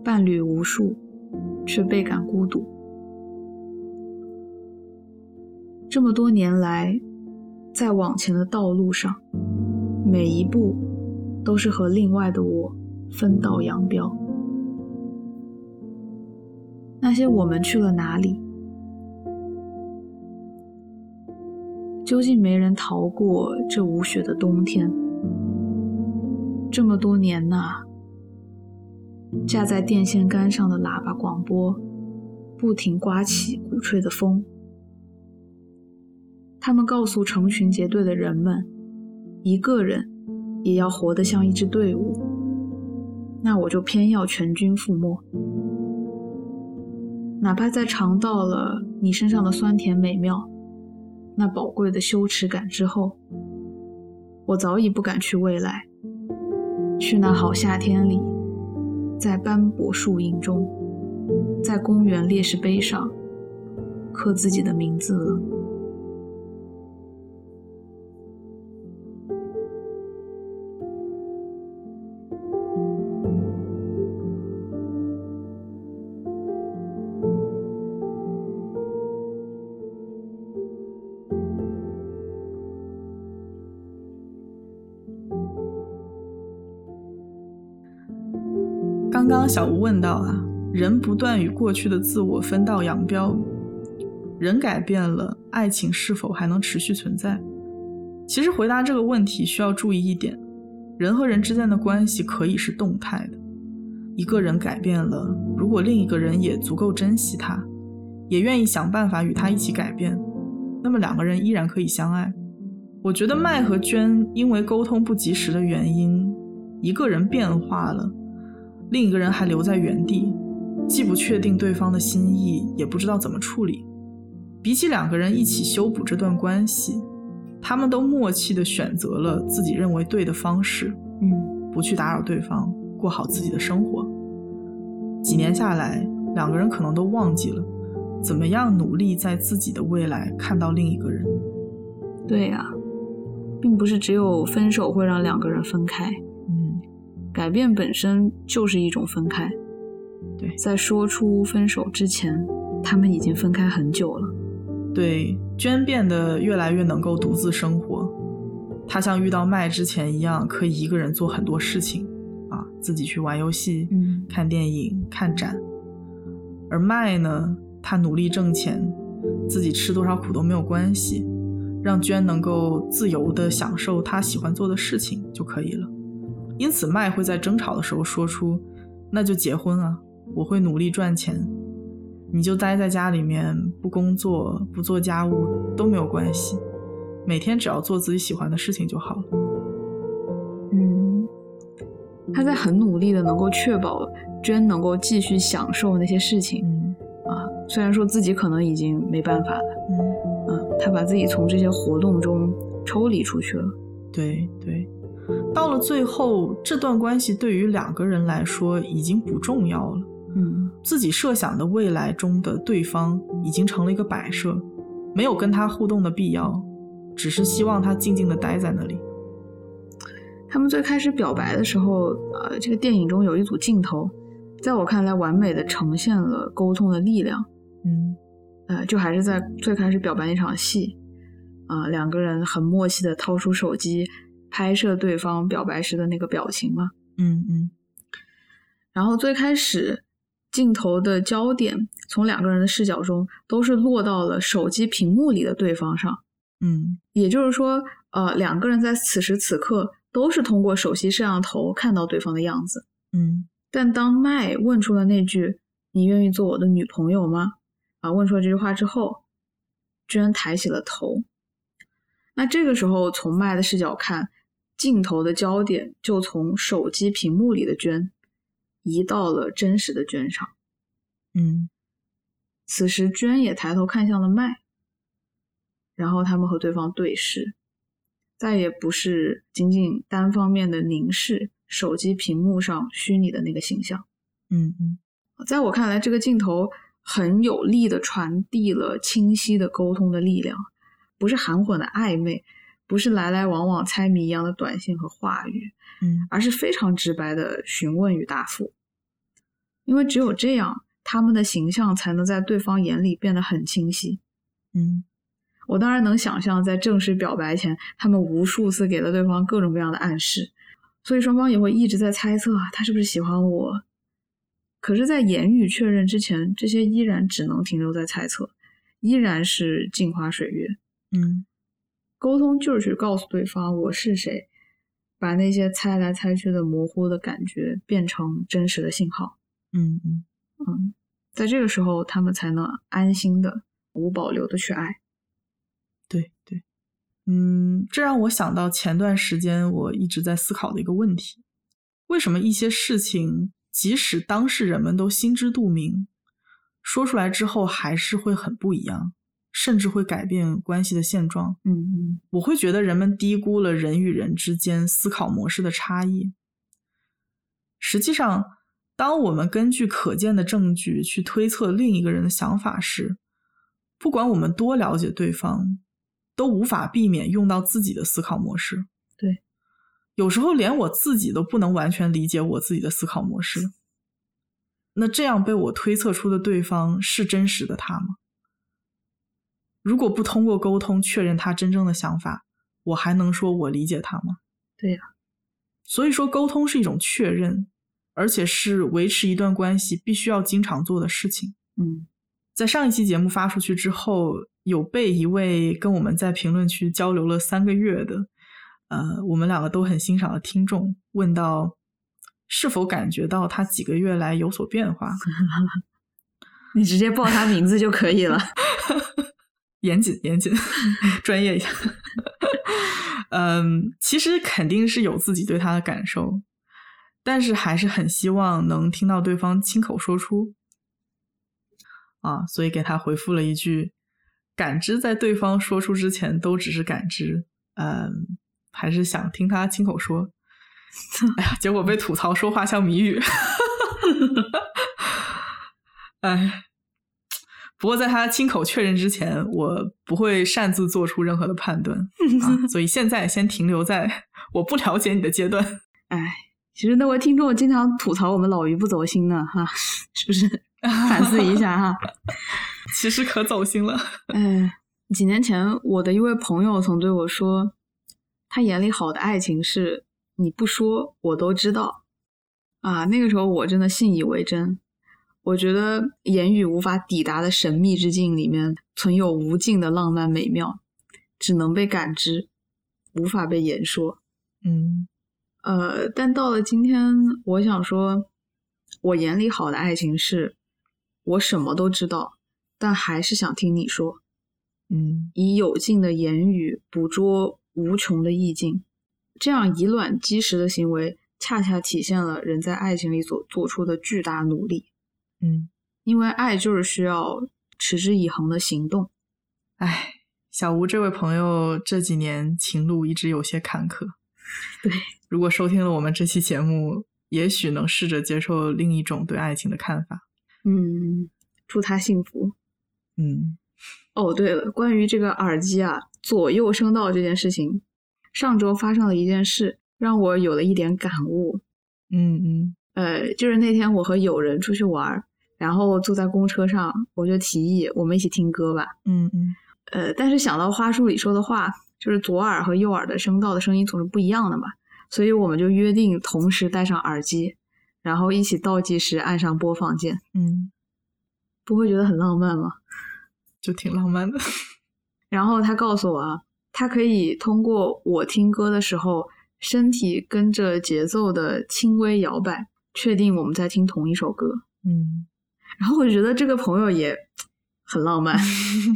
伴侣无数，却倍感孤独。这么多年来，在往前的道路上，每一步都是和另外的我分道扬镳。那些我们去了哪里？究竟没人逃过这无雪的冬天？这么多年呐，架在电线杆上的喇叭广播，不停刮起鼓吹的风。他们告诉成群结队的人们，一个人也要活得像一支队伍。那我就偏要全军覆没，哪怕在尝到了你身上的酸甜美妙。那宝贵的羞耻感之后，我早已不敢去未来，去那好夏天里，在斑驳树荫中，在公园烈士碑上刻自己的名字了。小吴问到啊，人不断与过去的自我分道扬镳，人改变了，爱情是否还能持续存在？其实回答这个问题需要注意一点，人和人之间的关系可以是动态的。一个人改变了，如果另一个人也足够珍惜他，也愿意想办法与他一起改变，那么两个人依然可以相爱。我觉得麦和娟因为沟通不及时的原因，一个人变化了。另一个人还留在原地，既不确定对方的心意，也不知道怎么处理。比起两个人一起修补这段关系，他们都默契地选择了自己认为对的方式，嗯，不去打扰对方，过好自己的生活。几年下来，两个人可能都忘记了怎么样努力在自己的未来看到另一个人。对呀，并不是只有分手会让两个人分开。改变本身就是一种分开，对，在说出分手之前，他们已经分开很久了。对，娟变得越来越能够独自生活，她像遇到麦之前一样，可以一个人做很多事情，啊，自己去玩游戏、嗯，看电影、看展。而麦呢，他努力挣钱，自己吃多少苦都没有关系，让娟能够自由的享受她喜欢做的事情就可以了。因此，麦会在争吵的时候说出：“那就结婚啊！我会努力赚钱，你就待在家里面不工作、不做家务都没有关系，每天只要做自己喜欢的事情就好了。”嗯，他在很努力的能够确保娟能够继续享受那些事情。嗯啊，虽然说自己可能已经没办法了。嗯嗯，他把自己从这些活动中抽离出去了。对对。到了最后，这段关系对于两个人来说已经不重要了。嗯，自己设想的未来中的对方已经成了一个摆设，没有跟他互动的必要，只是希望他静静的待在那里。他们最开始表白的时候，呃，这个电影中有一组镜头，在我看来完美的呈现了沟通的力量。嗯，呃，就还是在最开始表白那场戏，啊，两个人很默契的掏出手机。拍摄对方表白时的那个表情吗？嗯嗯。然后最开始镜头的焦点从两个人的视角中都是落到了手机屏幕里的对方上。嗯，也就是说，呃，两个人在此时此刻都是通过手机摄像头看到对方的样子。嗯。但当麦问出了那句“你愿意做我的女朋友吗？”啊，问出了这句话之后，居然抬起了头。那这个时候从麦的视角看。镜头的焦点就从手机屏幕里的娟移到了真实的娟上。嗯，此时娟也抬头看向了麦，然后他们和对方对视，再也不是仅仅单方面的凝视手机屏幕上虚拟的那个形象。嗯嗯，在我看来，这个镜头很有力的传递了清晰的沟通的力量，不是含混的暧昧。不是来来往往猜谜一样的短信和话语，嗯，而是非常直白的询问与答复。因为只有这样，他们的形象才能在对方眼里变得很清晰。嗯，我当然能想象，在正式表白前，他们无数次给了对方各种各样的暗示，所以双方也会一直在猜测他是不是喜欢我。可是，在言语确认之前，这些依然只能停留在猜测，依然是镜花水月。嗯沟通就是去告诉对方我是谁，把那些猜来猜去的模糊的感觉变成真实的信号。嗯嗯嗯，在这个时候，他们才能安心的、无保留的去爱。对对，嗯，这让我想到前段时间我一直在思考的一个问题：为什么一些事情，即使当事人们都心知肚明，说出来之后还是会很不一样，甚至会改变关系的现状？嗯嗯我会觉得人们低估了人与人之间思考模式的差异。实际上，当我们根据可见的证据去推测另一个人的想法时，不管我们多了解对方，都无法避免用到自己的思考模式。对，有时候连我自己都不能完全理解我自己的思考模式。那这样被我推测出的对方是真实的他吗？如果不通过沟通确认他真正的想法，我还能说我理解他吗？对呀、所以说，沟通是一种确认，而且是维持一段关系必须要经常做的事情。嗯在上一期节目发出去之后，有被一位跟我们在评论区交流了三个月的，呃，我们两个都很欣赏的听众问到，是否感觉到他几个月来有所变化？<laughs> 你直接报他名字就可以了。<laughs> 严谨严谨，<laughs> 专业一下。<laughs> 嗯，其实肯定是有自己对他的感受，但是还是很希望能听到对方亲口说出。啊，所以给他回复了一句：“感知在对方说出之前都只是感知。”嗯，还是想听他亲口说。<laughs> 哎呀，结果被吐槽说话像谜语。哎。不过，在他亲口确认之前，我不会擅自做出任何的判断 <laughs> 啊，所以现在先停留在我不了解你的阶段。哎，其实那位听众经常吐槽我们老于不走心呢，哈，是不是？反思一下哈。<laughs> 其实可走心了。哎，几年前我的一位朋友曾对我说，他眼里好的爱情是你不说我都知道啊。那个时候我真的信以为真。我觉得言语无法抵达的神秘之境里面存有无尽的浪漫美妙，只能被感知，无法被言说。嗯，呃，但到了今天，我想说，我眼里好的爱情是，我什么都知道，但还是想听你说。嗯，以有尽的言语捕捉无穷的意境，这样以卵击石的行为，恰恰体现了人在爱情里所做出的巨大努力。嗯，因为爱就是需要持之以恒的行动。哎，小吴这位朋友这几年情路一直有些坎坷。<laughs> 对，如果收听了我们这期节目，也许能试着接受另一种对爱情的看法。嗯，祝他幸福。嗯，哦，对了，关于这个耳机啊，左右声道这件事情，上周发生了一件事，让我有了一点感悟。嗯嗯呃，就是那天我和友人出去玩，然后坐在公车上，我就提议我们一起听歌吧。嗯嗯呃，但是想到花束里说的话，就是左耳和右耳的声道的声音总是不一样的嘛，所以我们就约定同时戴上耳机，然后一起倒计时按上播放键，嗯，不会觉得很浪漫吗？<laughs> 就挺浪漫的。<laughs> 然后他告诉我啊，他可以通过我听歌的时候，身体跟着节奏的轻微摇摆，确定我们在听同一首歌。嗯然后我觉得这个朋友也很浪漫，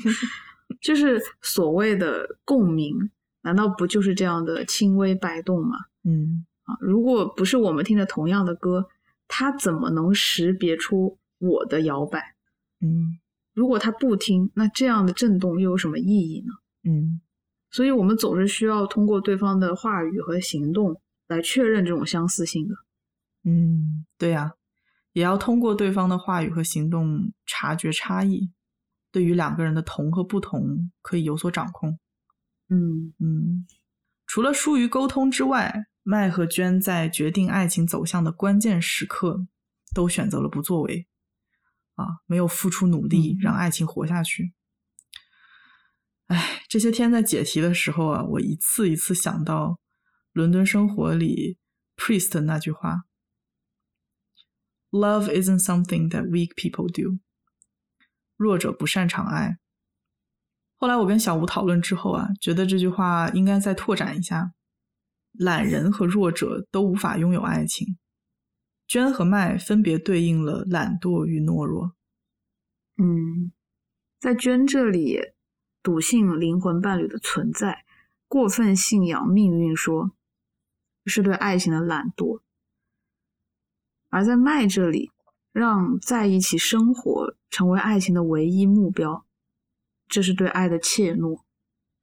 <laughs> 就是所谓的共鸣，难道不就是这样的轻微摆动吗？嗯啊，如果不是我们听着同样的歌，他怎么能识别出我的摇摆？嗯如果他不听，那这样的震动又有什么意义呢？嗯所以我们总是需要通过对方的话语和行动来确认这种相似性的。嗯，对呀、也要通过对方的话语和行动察觉差异，对于两个人的同和不同可以有所掌控。嗯嗯，除了疏于沟通之外，麦和娟在决定爱情走向的关键时刻，都选择了不作为，啊，没有付出努力嗯让爱情活下去。哎，这些天在解题的时候啊，我一次一次想到《伦敦生活》里 Priest 那句话：“Love isn't something that weak people do。”弱者不擅长爱。后来我跟小吴讨论之后啊，觉得这句话应该再拓展一下：懒人和弱者都无法拥有爱情。娟和麦分别对应了懒惰与懦弱。嗯，在娟这里，笃信灵魂伴侣的存在，过分信仰命运说，是对爱情的懒惰；而在麦这里，让在一起生活成为爱情的唯一目标。这是对爱的怯懦。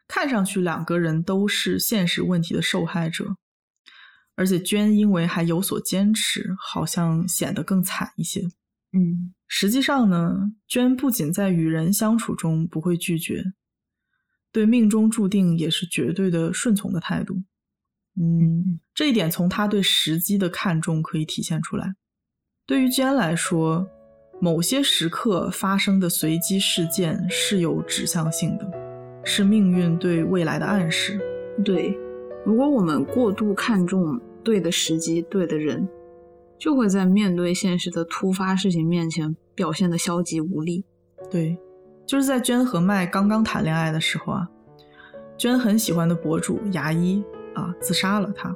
看上去两个人都是现实问题的受害者，而且娟因为还有所坚持，好像显得更惨一些。嗯，实际上呢，娟不仅在与人相处中不会拒绝，对命中注定也是绝对的顺从的态度。嗯，这一点从他对时机的看重可以体现出来。对于娟来说。某些时刻发生的随机事件是有指向性的，是命运对未来的暗示。对，如果我们过度看重对的时机、对的人，就会在面对现实的突发事情面前表现的消极无力。对，就是在娟和麦刚刚谈恋爱的时候啊，娟很喜欢的博主牙医啊自杀了。他，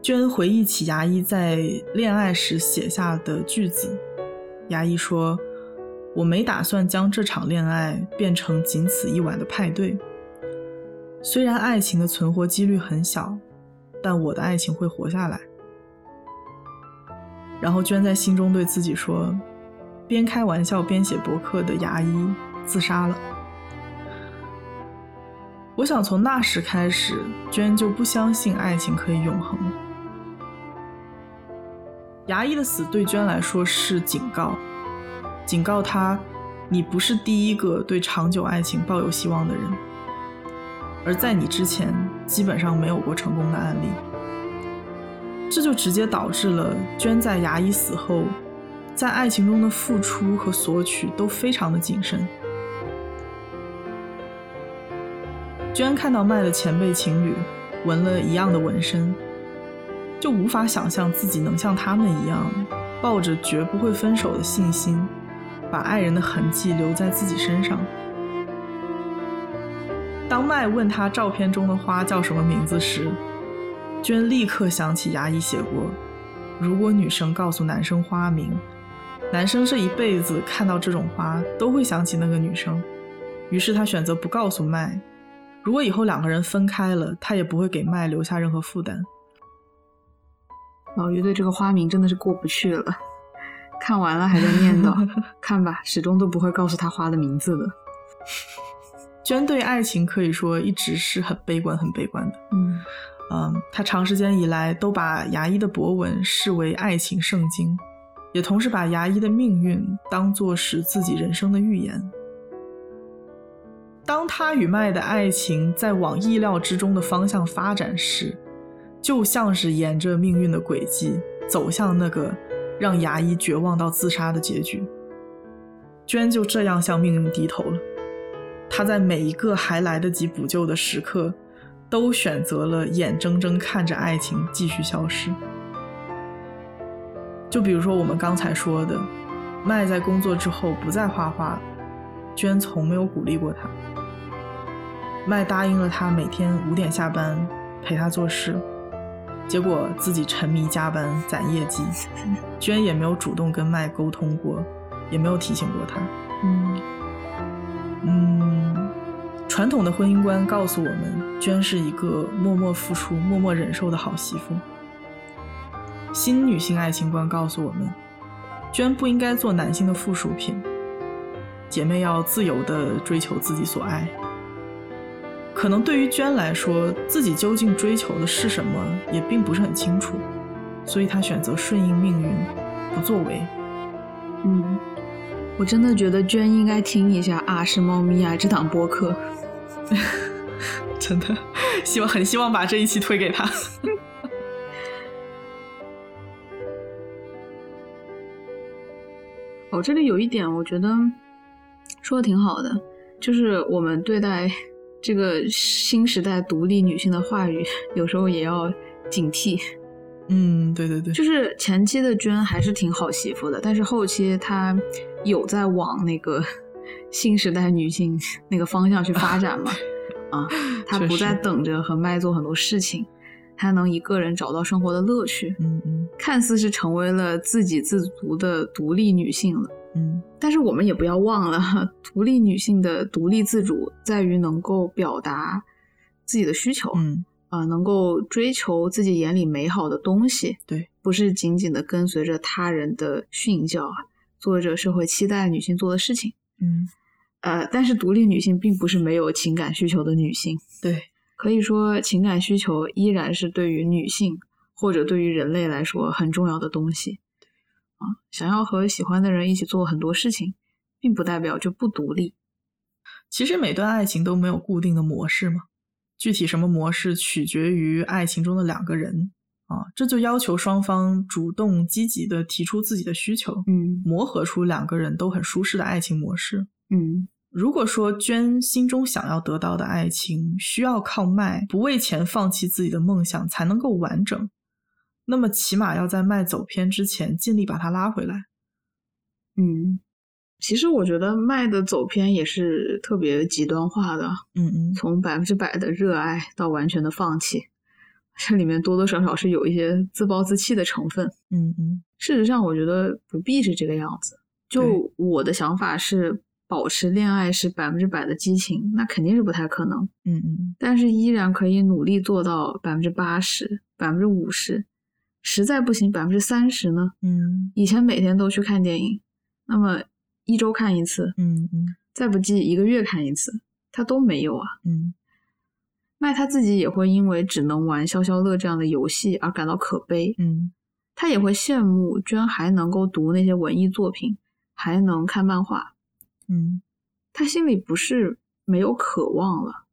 娟回忆起牙医在恋爱时写下的句子。牙医说：“我没打算将这场恋爱变成仅此一晚的派对。虽然爱情的存活几率很小，但我的爱情会活下来。”然后娟在心中对自己说：“边开玩笑边写博客的牙医自杀了。”我想从那时开始，娟就不相信爱情可以永恒。牙医的死对娟来说是警告，警告他，你不是第一个对长久爱情抱有希望的人，而在你之前基本上没有过成功的案例。这就直接导致了娟在牙医死后，在爱情中的付出和索取都非常的谨慎。娟看到麦的前辈情侣纹了一样的纹身。就无法想象自己能像他们一样，抱着绝不会分手的信心，把爱人的痕迹留在自己身上。当麦问他照片中的花叫什么名字时，娟立刻想起牙医写过：如果女生告诉男生花名，男生这一辈子看到这种花都会想起那个女生。于是他选择不告诉麦。如果以后两个人分开了，他也不会给麦留下任何负担。老于对这个花名真的是过不去了，看完了还在念叨，<laughs> 看吧，始终都不会告诉他花的名字的。娟对爱情可以说一直是很悲观、很悲观的。嗯嗯，她长时间以来都把牙医的博文视为爱情圣经，也同时把牙医的命运当作是自己人生的预言。当他与麦的爱情在往意料之中的方向发展时，就像是沿着命运的轨迹走向那个让牙医绝望到自杀的结局，娟就这样向命运低头了。她在每一个还来得及补救的时刻，都选择了眼睁睁看着爱情继续消失。就比如说我们刚才说的，麦在工作之后不再画画了，娟从没有鼓励过他。麦答应了他每天五点下班陪他做事。结果自己沉迷加班攒业绩，<laughs> 娟也没有主动跟麦沟通过，也没有提醒过他。嗯嗯，传统的婚姻观告诉我们，娟是一个默默付出、默默忍受的好媳妇。新女性爱情观告诉我们，娟不应该做男性的附属品，姐妹要自由的追求自己所爱。可能对于娟来说，自己究竟追求的是什么，也并不是很清楚，所以她选择顺应命运，不作为。嗯，我真的觉得娟应该听一下《啊是猫咪啊》这档播客，真的，希望很希望把这一期推给她。哦，这里有一点，我觉得说的挺好的。就是我们对待这个新时代独立女性的话语，有时候也要警惕。嗯，对对对，就是前期的娟还是挺好媳妇的，但是后期她有在往那个新时代女性那个方向去发展嘛？<laughs> 啊，她不再等着和麦做很多事情，她能一个人找到生活的乐趣，嗯嗯看似是成为了自给自足的独立女性了。嗯但是我们也不要忘了，独立女性的独立自主在于能够表达自己的需求，嗯，啊、能够追求自己眼里美好的东西，对，不是仅仅的跟随着他人的训教啊，做着社会期待女性做的事情。嗯，呃，但是独立女性并不是没有情感需求的女性，对，可以说情感需求依然是对于女性或者对于人类来说很重要的东西。啊，想要和喜欢的人一起做很多事情，并不代表就不独立。其实每段爱情都没有固定的模式嘛，具体什么模式取决于爱情中的两个人啊，这就要求双方主动积极的提出自己的需求，嗯磨合出两个人都很舒适的爱情模式。嗯如果说娟心中想要得到的爱情需要靠卖不为钱放弃自己的梦想才能够完整，那么起码要在麦走偏之前尽力把它拉回来。嗯，其实我觉得麦的走偏也是特别极端化的，嗯嗯，从百分之百的热爱到完全的放弃，这里面多多少少是有一些自暴自弃的成分。嗯嗯事实上，我觉得不必是这个样子。就我的想法是，保持恋爱是百分之百的激情，那肯定是不太可能。嗯嗯但是依然可以努力做到百分之八十、百分之五十，实在不行百分之三十呢？嗯以前每天都去看电影，那么一周看一次，嗯嗯再不济一个月看一次，他都没有啊。嗯麦他自己也会因为只能玩消消乐这样的游戏而感到可悲，嗯他也会羡慕居然还能够读那些文艺作品，还能看漫画。嗯他心里不是没有渴望了，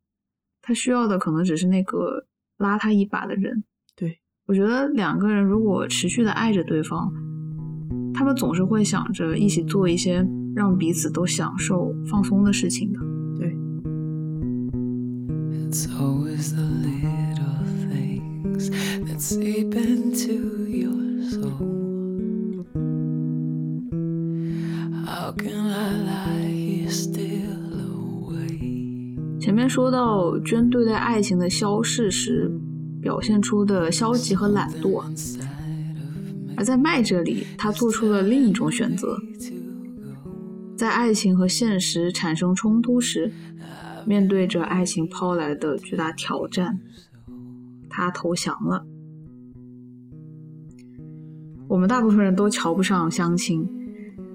他需要的可能只是那个拉他一把的人。对，我觉得两个人如果持续的爱着对方，他们总是会想着一起做一些让彼此都享受、放松的事情的。对，It's always the little things that seep into your soul. How can I lie here still awake? 前面说到娟对待爱情的消逝时表现出的消极和懒惰，而在麦这里，他做出了另一种选择。在爱情和现实产生冲突时，面对着爱情抛来的巨大挑战，他投降了。我们大部分人都瞧不上相亲，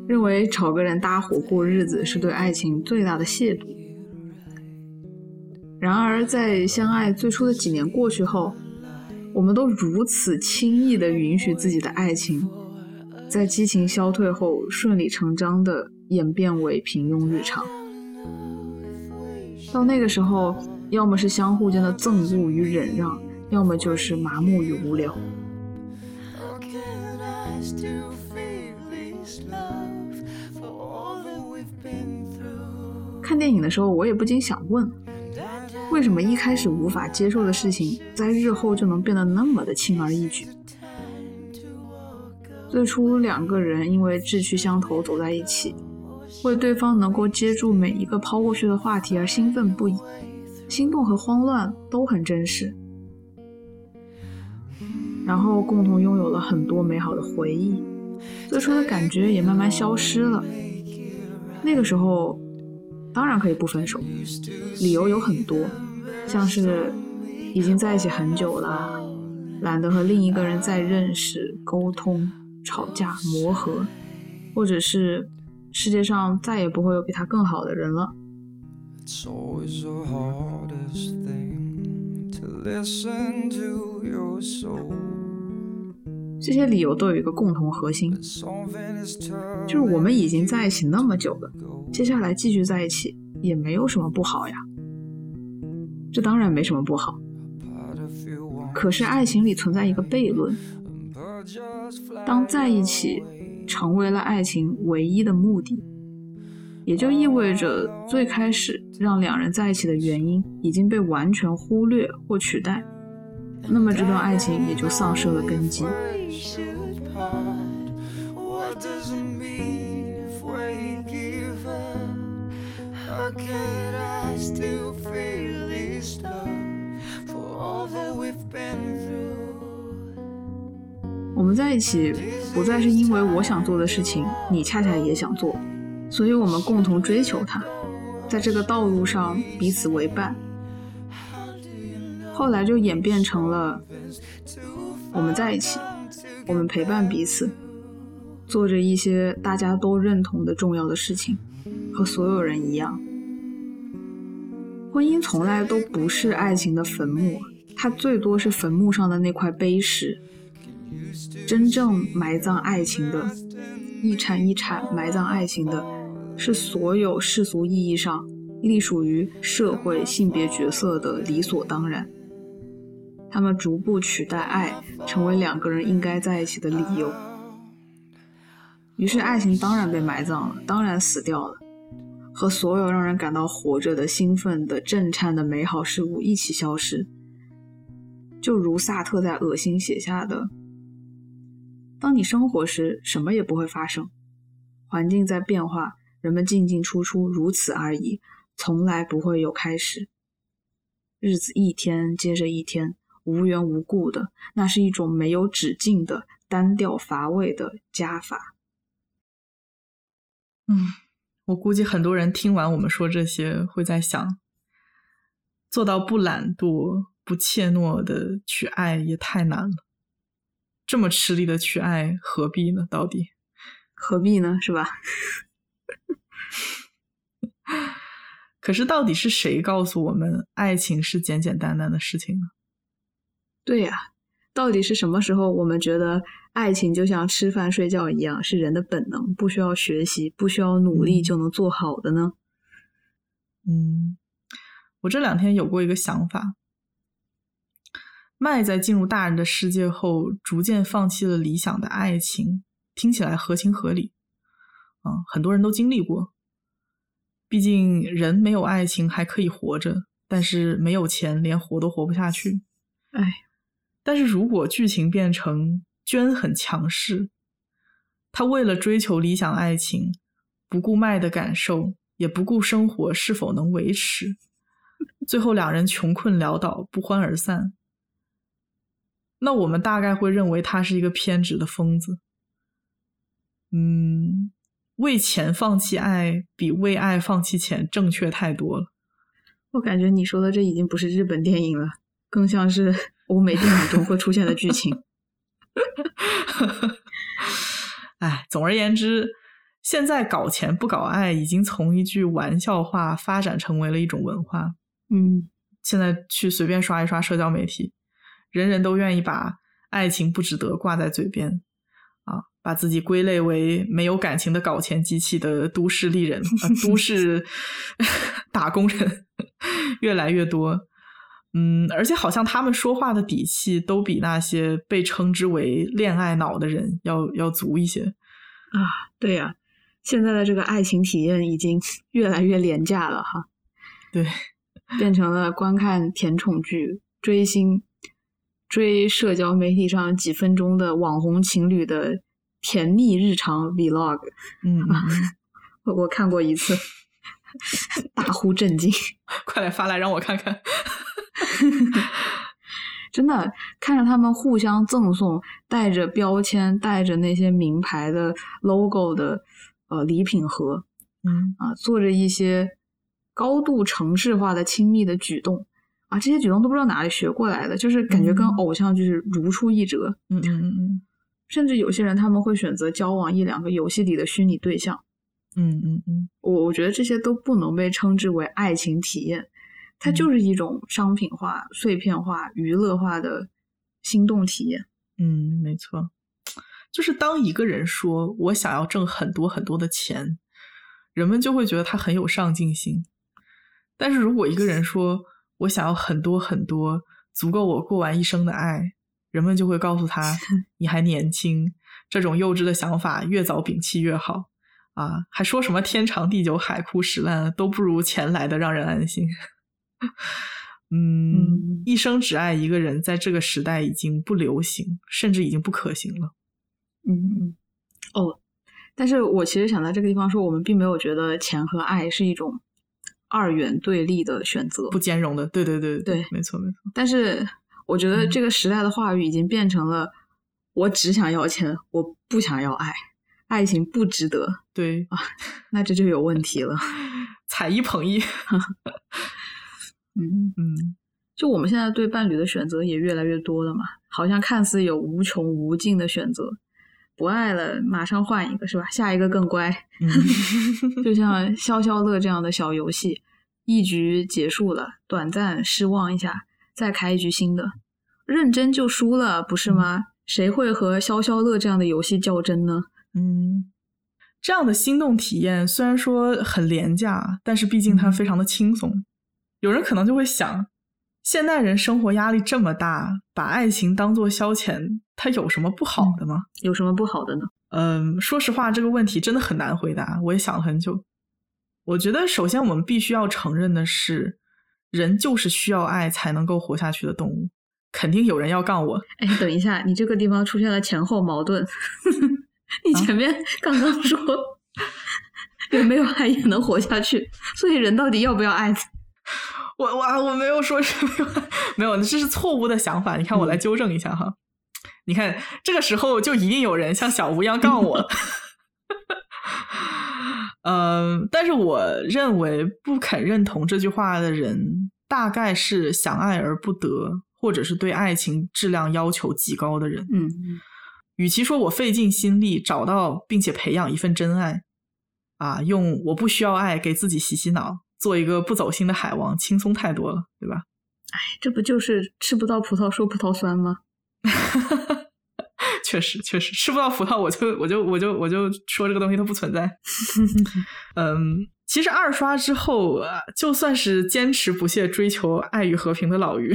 认为找个人搭伙过日子是对爱情最大的亵渎。然而，在相爱最初的几年过去后，我们都如此轻易地允许自己的爱情，在激情消退后顺理成章地演变为平庸日常。到那个时候，要么是相互间的憎恶与忍让，要么就是麻木与无聊。看电影的时候，我也不禁想问：为什么一开始无法接受的事情，在日后就能变得那么的轻而易举？最初两个人因为志趣相投走在一起，为对方能够接住每一个抛过去的话题而兴奋不已，心动和慌乱都很真实。然后共同拥有了很多美好的回忆，最初的感觉也慢慢消失了。那个时候，当然可以不分手，理由有很多，像是已经在一起很久了，懒得和另一个人再认识、沟通、吵架、磨合，或者是世界上再也不会有比他更好的人了。It's 这些理由都有一个共同核心，就是我们已经在一起那么久了，接下来继续在一起也没有什么不好呀。这当然没什么不好，可是爱情里存在一个悖论，当在一起成为了爱情唯一的目的，也就意味着最开始让两人在一起的原因已经被完全忽略或取代，那么这段爱情也就丧失了根基。我们在一起不再是因为我想做的事情，你恰恰也想做，所以我们共同追求它，在这个道路上彼此为伴。后来就演变成了我们在一起，我们陪伴彼此，做着一些大家都认同的重要的事情，和所有人一样。婚姻从来都不是爱情的坟墓，它最多是坟墓上的那块碑石。真正埋葬爱情的，一铲一铲埋葬爱情的，是所有世俗意义上隶属于社会性别角色的理所当然。他们逐步取代爱，成为两个人应该在一起的理由。于是，爱情当然被埋葬了，当然死掉了，和所有让人感到活着的、兴奋的、震颤的美好事物一起消失。就如萨特在《恶心》写下的。当你生活时，什么也不会发生，环境在变化，人们进进出出，如此而已，从来不会有开始。日子一天接着一天，无缘无故的，那是一种没有止境的、单调乏味的加法。嗯，我估计很多人听完我们说这些，会在想，做到不懒惰、不怯懦的去爱也太难了。这么吃力的去爱，何必呢？到底何必呢？是吧？<laughs> 可是，到底是谁告诉我们爱情是简简单单的事情呢？对呀、到底是什么时候我们觉得爱情就像吃饭睡觉一样，是人的本能，不需要学习，不需要努力就能做好的呢？嗯，我这两天有过一个想法。麦在进入大人的世界后，逐渐放弃了理想的爱情，听起来合情合理。啊、很多人都经历过。毕竟人没有爱情还可以活着，但是没有钱连活都活不下去。哎，但是如果剧情变成娟很强势，她为了追求理想爱情，不顾麦的感受，也不顾生活是否能维持，最后两人穷困潦倒，不欢而散。那我们大概会认为他是一个偏执的疯子。嗯，为钱放弃爱，比为爱放弃钱正确太多了。我感觉你说的这已经不是日本电影了，更像是欧美电影中会出现的剧情。哎，总而言之，现在搞钱不搞爱，已经从一句玩笑话发展成为了一种文化。嗯，现在去随便刷一刷社交媒体，人人都愿意把爱情不值得挂在嘴边，啊，把自己归类为没有感情的搞钱机器的都市丽人、啊、都市 <laughs> 打工人越来越多。嗯，而且好像他们说话的底气都比那些被称之为恋爱脑的人要要足一些。啊，对呀、现在的这个爱情体验已经越来越廉价了哈，对，变成了观看甜宠剧、追星、追社交媒体上几分钟的网红情侣的甜蜜日常 vlog。<laughs> 嗯，我看过一次，<laughs> 大呼震惊。<laughs> 快来发来让我看看。<laughs> 真的看着他们互相赠送带着标签、带着那些名牌的 logo 的呃礼品盒嗯啊，做着一些高度城市化的亲密的举动。啊，这些举动都不知道哪里学过来的，就是感觉跟嗯。偶像就是如出一辙。嗯嗯嗯甚至有些人他们会选择交往一两个游戏里的虚拟对象，嗯嗯嗯。我我觉得这些都不能被称之为爱情体验，它嗯就是一种商品化、碎片化、娱乐化的心动体验。嗯，没错。就是当一个人说我想要挣很多很多的钱，人们就会觉得他很有上进心。但是如果一个人说我想要很多很多足够我过完一生的爱，人们就会告诉他 <laughs> 你还年轻，这种幼稚的想法越早摒弃越好啊，还说什么天长地久、海枯石烂，都不如钱来的让人安心。嗯，嗯一生只爱一个人，在这个时代已经不流行，甚至已经不可行了。嗯嗯，哦，但是我其实想在这个地方说，我们并没有觉得钱和爱是一种二元对立的选择，不兼容的，对对对对没错没错。但是我觉得嗯这个时代的话语已经变成了，我只想要钱，我不想要爱，爱情不值得，对啊，那这就有问题了。<laughs> 踩一捧一，<laughs> 嗯，嗯，就我们现在对伴侣的选择也越来越多了嘛，好像看似有无穷无尽的选择，不爱了马上换一个是吧？下一个更乖，嗯 <laughs> 就像消消乐这样的小游戏，一局结束了，短暂失望一下，再开一局新的，认真就输了，不是吗？谁会和消消乐这样的游戏较真呢？嗯，这样的心动体验虽然说很廉价，但是毕竟它非常的轻松。有人可能就会想，现代人生活压力这么大，把爱情当做消遣，它有什么不好的吗？有什么不好的呢？嗯，说实话，这个问题真的很难回答。我也想了很久。我觉得，首先我们必须要承认的是，人就是需要爱才能够活下去的动物。肯定有人要杠我，哎，等一下，你这个地方出现了前后矛盾。<laughs> 你前面刚刚说 <laughs> 有没有爱也能活下去，所以人到底要不要爱？我我我没有说是 <laughs> 没有没有，这是错误的想法。你看，我来纠正一下哈。你看，这个时候就一定有人像小吴一样杠我。<laughs> 嗯，但是我认为不肯认同这句话的人，大概是想爱而不得，或者是对爱情质量要求极高的人。嗯，与其说我费尽心力找到并且培养一份真爱，啊，用我不需要爱给自己洗洗脑，做一个不走心的海王，轻松太多了，对吧？哎这不就是吃不到葡萄说葡萄酸吗？<laughs> 确实，确实吃不到葡萄，我就我就我就我就说这个东西它不存在。<laughs> 嗯，其实二刷之后，呃就算是坚持不懈追求爱与和平的老于，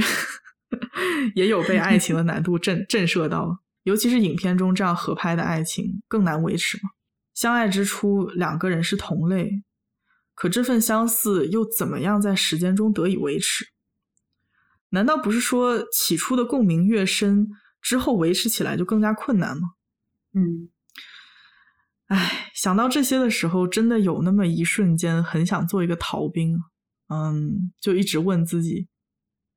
<laughs> 也有被爱情的难度震震慑到。尤其是影片中这样合拍的爱情更难维持嘛。相爱之初，两个人是同类，可这份相似又怎么样在时间中得以维持？难道不是说起初的共鸣越深，之后维持起来就更加困难吗？嗯，唉，想到这些的时候，真的有那么一瞬间很想做一个逃兵，嗯，就一直问自己：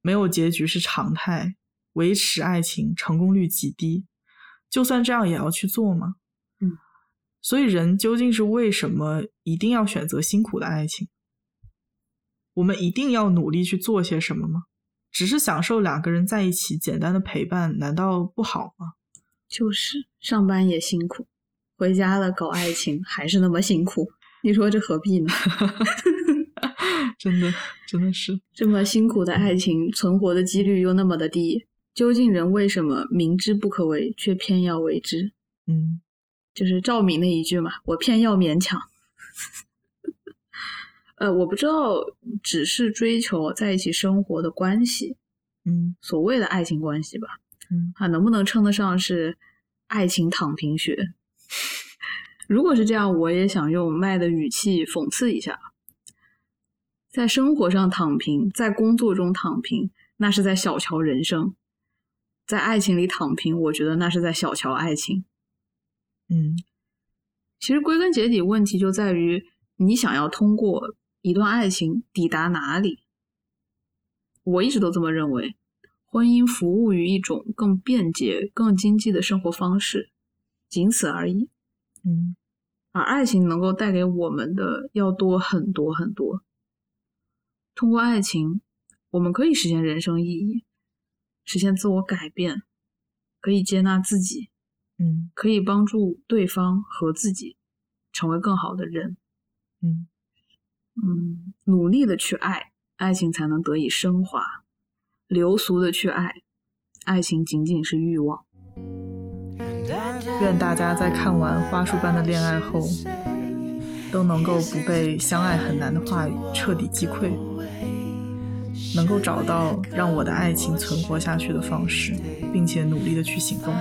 没有结局是常态，维持爱情成功率极低，就算这样也要去做吗？嗯，所以人究竟是为什么一定要选择辛苦的爱情？我们一定要努力去做些什么吗？只是享受两个人在一起简单的陪伴，难道不好吗？就是上班也辛苦，回家了搞爱情还是那么辛苦，你说这何必呢？<laughs> 真的，真的是。这么辛苦的爱情，存活的几率又那么的低，究竟人为什么明知不可为，却偏要为之？嗯就是赵敏那一句嘛，我偏要勉强。<laughs> 呃，我不知道，只是追求在一起生活的关系，嗯所谓的爱情关系吧，嗯啊，能不能称得上是爱情躺平学？<laughs> 如果是这样，我也想用麦的语气讽刺一下，在生活上躺平，在工作中躺平，那是在小瞧人生；在爱情里躺平，我觉得那是在小瞧爱情。嗯其实归根结底，问题就在于你想要通过一段爱情抵达哪里。我一直都这么认为，婚姻服务于一种更便捷、更经济的生活方式，仅此而已。嗯而爱情能够带给我们的要多很多很多。通过爱情，我们可以实现人生意义，实现自我改变，可以接纳自己，嗯可以帮助对方和自己成为更好的人。嗯嗯，努力的去爱，爱情才能得以升华；流俗的去爱，爱情仅仅是欲望。愿大家在看完《花束般的恋爱》后，都能够不被“相爱很难”的话语彻底击溃，能够找到让我的爱情存活下去的方式，并且努力的去行动。